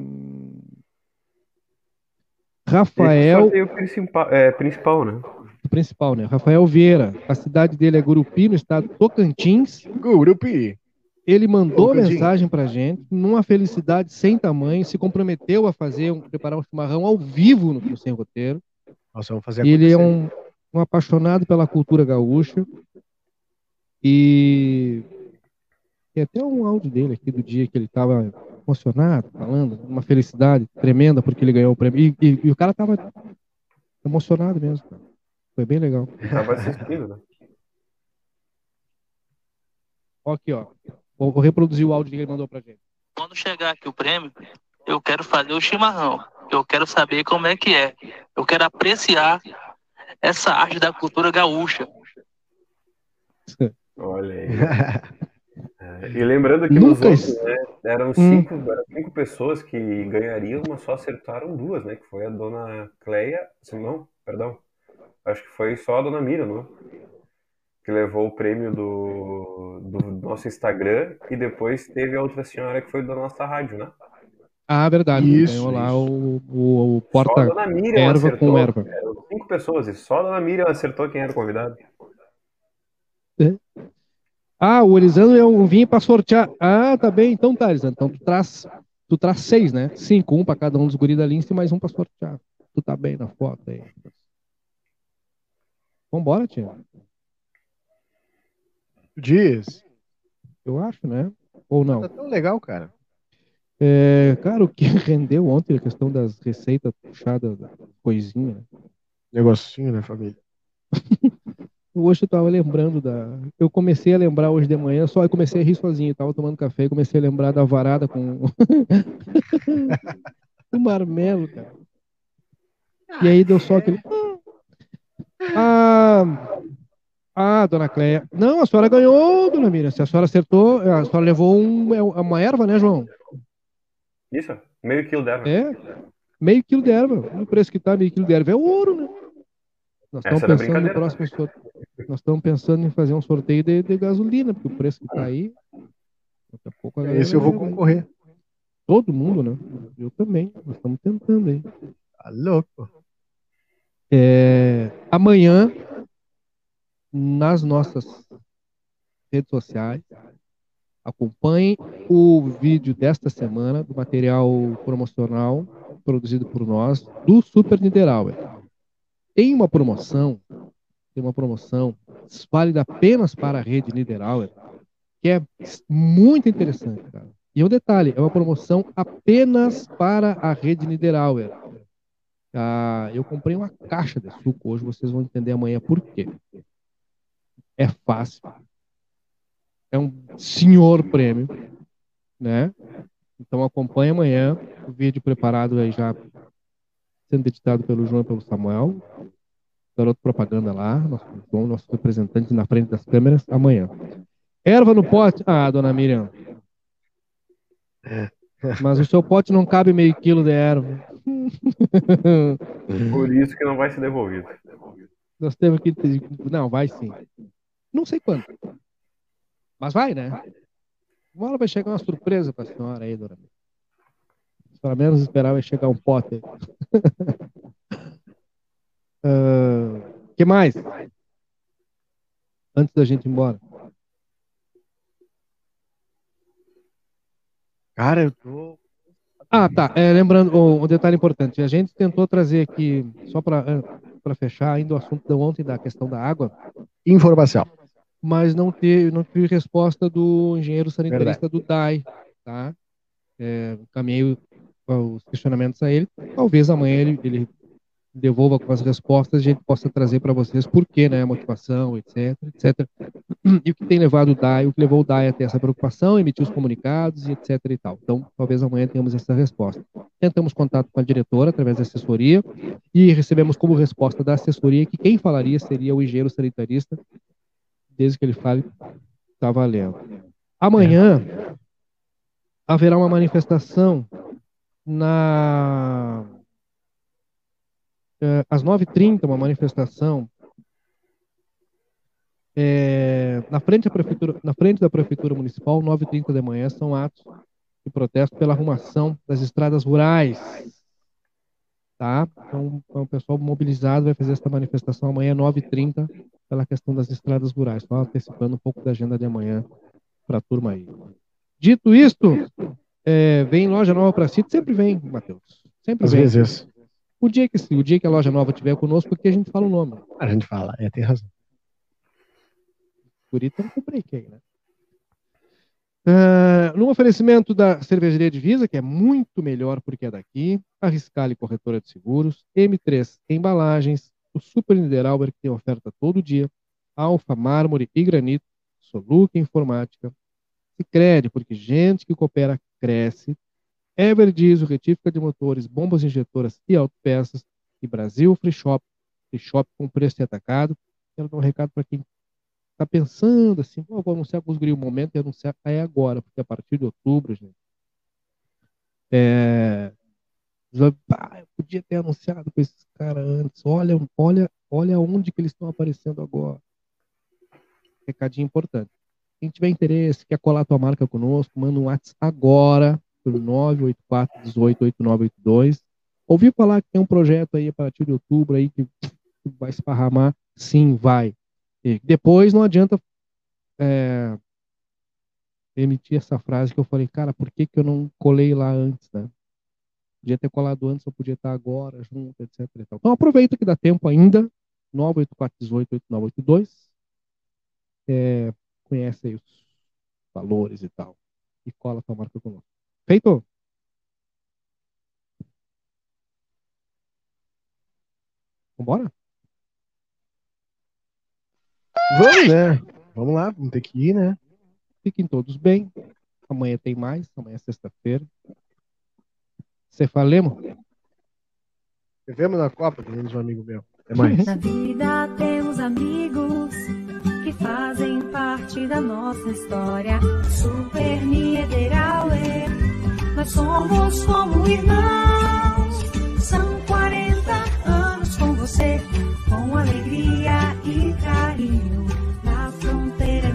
Rafael. o principal, é, principal, né? O principal, né? Rafael Vieira. A cidade dele é Gurupi, no estado de Tocantins. Gurupi. Ele mandou Tocantins. mensagem pra gente, numa felicidade sem tamanho, se comprometeu a fazer, um, preparar um chimarrão ao vivo no, Sem Roteiro. Nós vamos fazer Ele é um, um apaixonado pela cultura gaúcha. E tem até um áudio dele aqui do dia que ele estava emocionado, falando, uma felicidade tremenda porque ele ganhou o prêmio. E, e, e o cara estava emocionado mesmo, cara. Foi bem legal. [LAUGHS] Estava assistindo, né? Aqui, ó. Vou, vou, reproduzir o áudio que ele mandou pra gente. Quando chegar aqui o prêmio, eu quero fazer o chimarrão. Eu quero saber como é que é. Eu quero apreciar essa arte da cultura gaúcha. [LAUGHS] Olha aí. [LAUGHS] é, e lembrando que nos outros, né, eram, hum. cinco, hum. eram cinco pessoas que ganhariam, mas só acertaram duas, né? Que foi a dona Cleia. Não, perdão. Acho que foi só a dona Mira, não? Que levou o prêmio do, do nosso Instagram e depois teve a outra senhora que foi da nossa rádio, né? Ah, verdade. Isso, ganhou lá o, o, o porta erva acertou, com erva. Eram cinco pessoas e só a dona Miriam acertou quem era o convidado. É. Ah, o Elisandro é um vinho para sortear. Ah, tá bem. Então tá, Elisandro. Então tu traz, tu traz seis, né? Cinco, um para cada um dos guris da Lince e mais um para sortear. Tu tá bem na foto aí. Vambora, tia. Diz. Eu acho, né? Ou não? Tá tão legal, cara. É, cara, o que [LAUGHS] rendeu ontem a questão das receitas puxadas, coisinha, né? Negocinho, né, família? [LAUGHS] Hoje eu tava lembrando da. Eu comecei a lembrar hoje de manhã, só eu comecei a rir sozinho. Eu tava tomando café e comecei a lembrar da varada com. o [LAUGHS] marmelo, cara. E aí deu só aquele. Ah, ah, dona Cleia. Não, a senhora ganhou, dona Miriam. Se a senhora acertou, a senhora levou um, é uma erva, né, João? Isso, meio quilo de erva. É, meio quilo de erva. O preço que tá, meio quilo de erva é ouro, né? Nós estamos pensando no próximo sorteio. Nós estamos pensando em fazer um sorteio de, de gasolina, porque o preço que está aí. Daqui a pouco a Esse eu vou concorrer. Todo mundo, né? Eu também. Nós estamos tentando aí. Tá louco. É, amanhã, nas nossas redes sociais, acompanhe o vídeo desta semana do material promocional produzido por nós do Super Niederauer. Tem uma promoção, tem uma promoção válida apenas para a rede Niederauer, que é muito interessante, cara. E um detalhe, é uma promoção apenas para a rede Niederauer. Ah, eu comprei uma caixa de suco hoje, vocês vão entender amanhã por quê. É fácil. É um senhor prêmio, né? Então acompanhe amanhã o vídeo preparado aí já sendo editado pelo João e pelo Samuel. Garoto propaganda lá, nosso, nosso representante na frente das câmeras, amanhã. Erva no pote? Ah, dona Miriam. Mas o seu pote não cabe meio quilo de erva. [LAUGHS] Por isso que não vai ser devolvido. Nós temos que. Não, vai sim. Não sei quanto. Mas vai, né? Uma hora vai chegar uma surpresa para a senhora aí, dona. Pelo menos esperar vai chegar um pote. [LAUGHS] uh, que mais? Antes da gente ir embora. Cara, eu tô. Ah, tá. É, lembrando, um, detalhe importante. A gente tentou trazer aqui, só para fechar ainda o assunto de ontem da questão da água. Informação. Mas não teve, não tive resposta do engenheiro sanitarista Verdade. do DAI. Tá? É, encaminhei os questionamentos a ele. Talvez amanhã ele, ele devolva com as respostas, a gente possa trazer para vocês por que, né, a motivação, etc, etc. E o que tem levado o DAI, o que levou o DAI a ter essa preocupação, emitir os comunicados etc e tal. Então, talvez amanhã tenhamos essa resposta. Tentamos contato com a diretora através da assessoria e recebemos como resposta da assessoria que quem falaria seria o engenheiro sanitarista, desde que ele fale, está valendo. Amanhã haverá uma manifestação na é, às 9h30, uma manifestação é, na, frente da prefeitura, na frente da Prefeitura Municipal, 9h30 da manhã, são atos de protesto pela arrumação das estradas rurais. Tá? Então, então o pessoal mobilizado vai fazer essa manifestação amanhã, 9h30, pela questão das estradas rurais. Só antecipando um pouco da agenda de amanhã para a turma aí. Dito isto, é, vem loja nova para si, sempre vem, Matheus. Sempre Às vem. vezes. O dia que o dia que a loja nova tiver conosco, porque a gente fala o nome. A gente fala, é, tem razão. Por isso eu comprei aí, né? Uh, no oferecimento da cervejaria Divisa, que é muito melhor porque é daqui, a Riscale Corretora de Seguros, M3 Embalagens, o Super Niederauer, que tem oferta todo dia, Alfa Mármore e Granito, Soluca Informática, Sicredi, porque gente que coopera cresce, Everdiesel, retífica de motores, bombas injetoras e autopeças. E Brasil Free Shop, Free Shop com preço de atacado. Quero dar um recado para quem está pensando assim, vou anunciar com os grilhos, o momento e anunciar é agora, porque a partir de outubro, gente, é, ah, eu podia ter anunciado com esses caras antes. Olha, olha, olha onde que eles estão aparecendo agora. Recadinho importante. Quem tiver interesse, quer colar tua marca conosco, manda um WhatsApp agora pelo 984 18 8982. Ouvi falar que tem um projeto aí a partir de outubro aí que vai esparramar? Sim, vai. E depois não adianta é, emitir essa frase que eu falei, cara, por que, que eu não colei lá antes, né? Podia ter colado antes, eu podia estar agora junto, etc. Então aproveita que dá tempo ainda. 984188982. É, conhece aí os valores e tal. E cola a marca conosco. Feito? Vambora? Vamos, né? Vamos lá, vamos ter que ir, né? Fiquem todos bem. Amanhã tem mais, amanhã é sexta-feira. Você falemos? Vivemos na Copa, que um amigo meu. É mais. Na vida temos amigos que fazem parte da nossa história. Super Niederauer somos como irmãos. São 40 anos com você, com alegria e carinho, na fronteira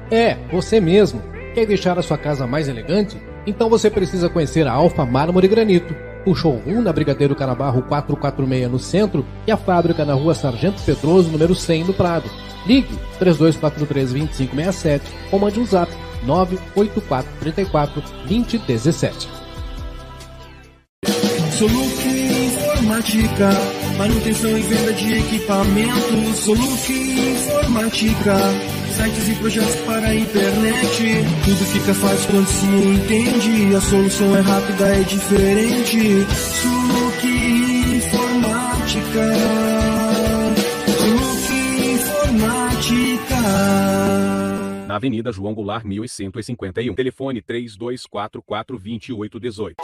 É, você mesmo. Quer deixar a sua casa mais elegante? Então você precisa conhecer a Alfa Mármore Granito, o showroom na Brigadeiro Canabarro 446 no centro e a fábrica na rua Sargento Pedroso, número 100 no Prado. Ligue 3243-2567 ou mande um zap 98434 Soluc Informática, manutenção e venda de equipamentos. Soluc Informática, sites e projetos para a internet. Tudo fica fácil quando se entende. A solução é rápida, é diferente. Soluc Informática. Soluc Informática. Na Avenida João Goulart, 1151. Telefone 3244 2818.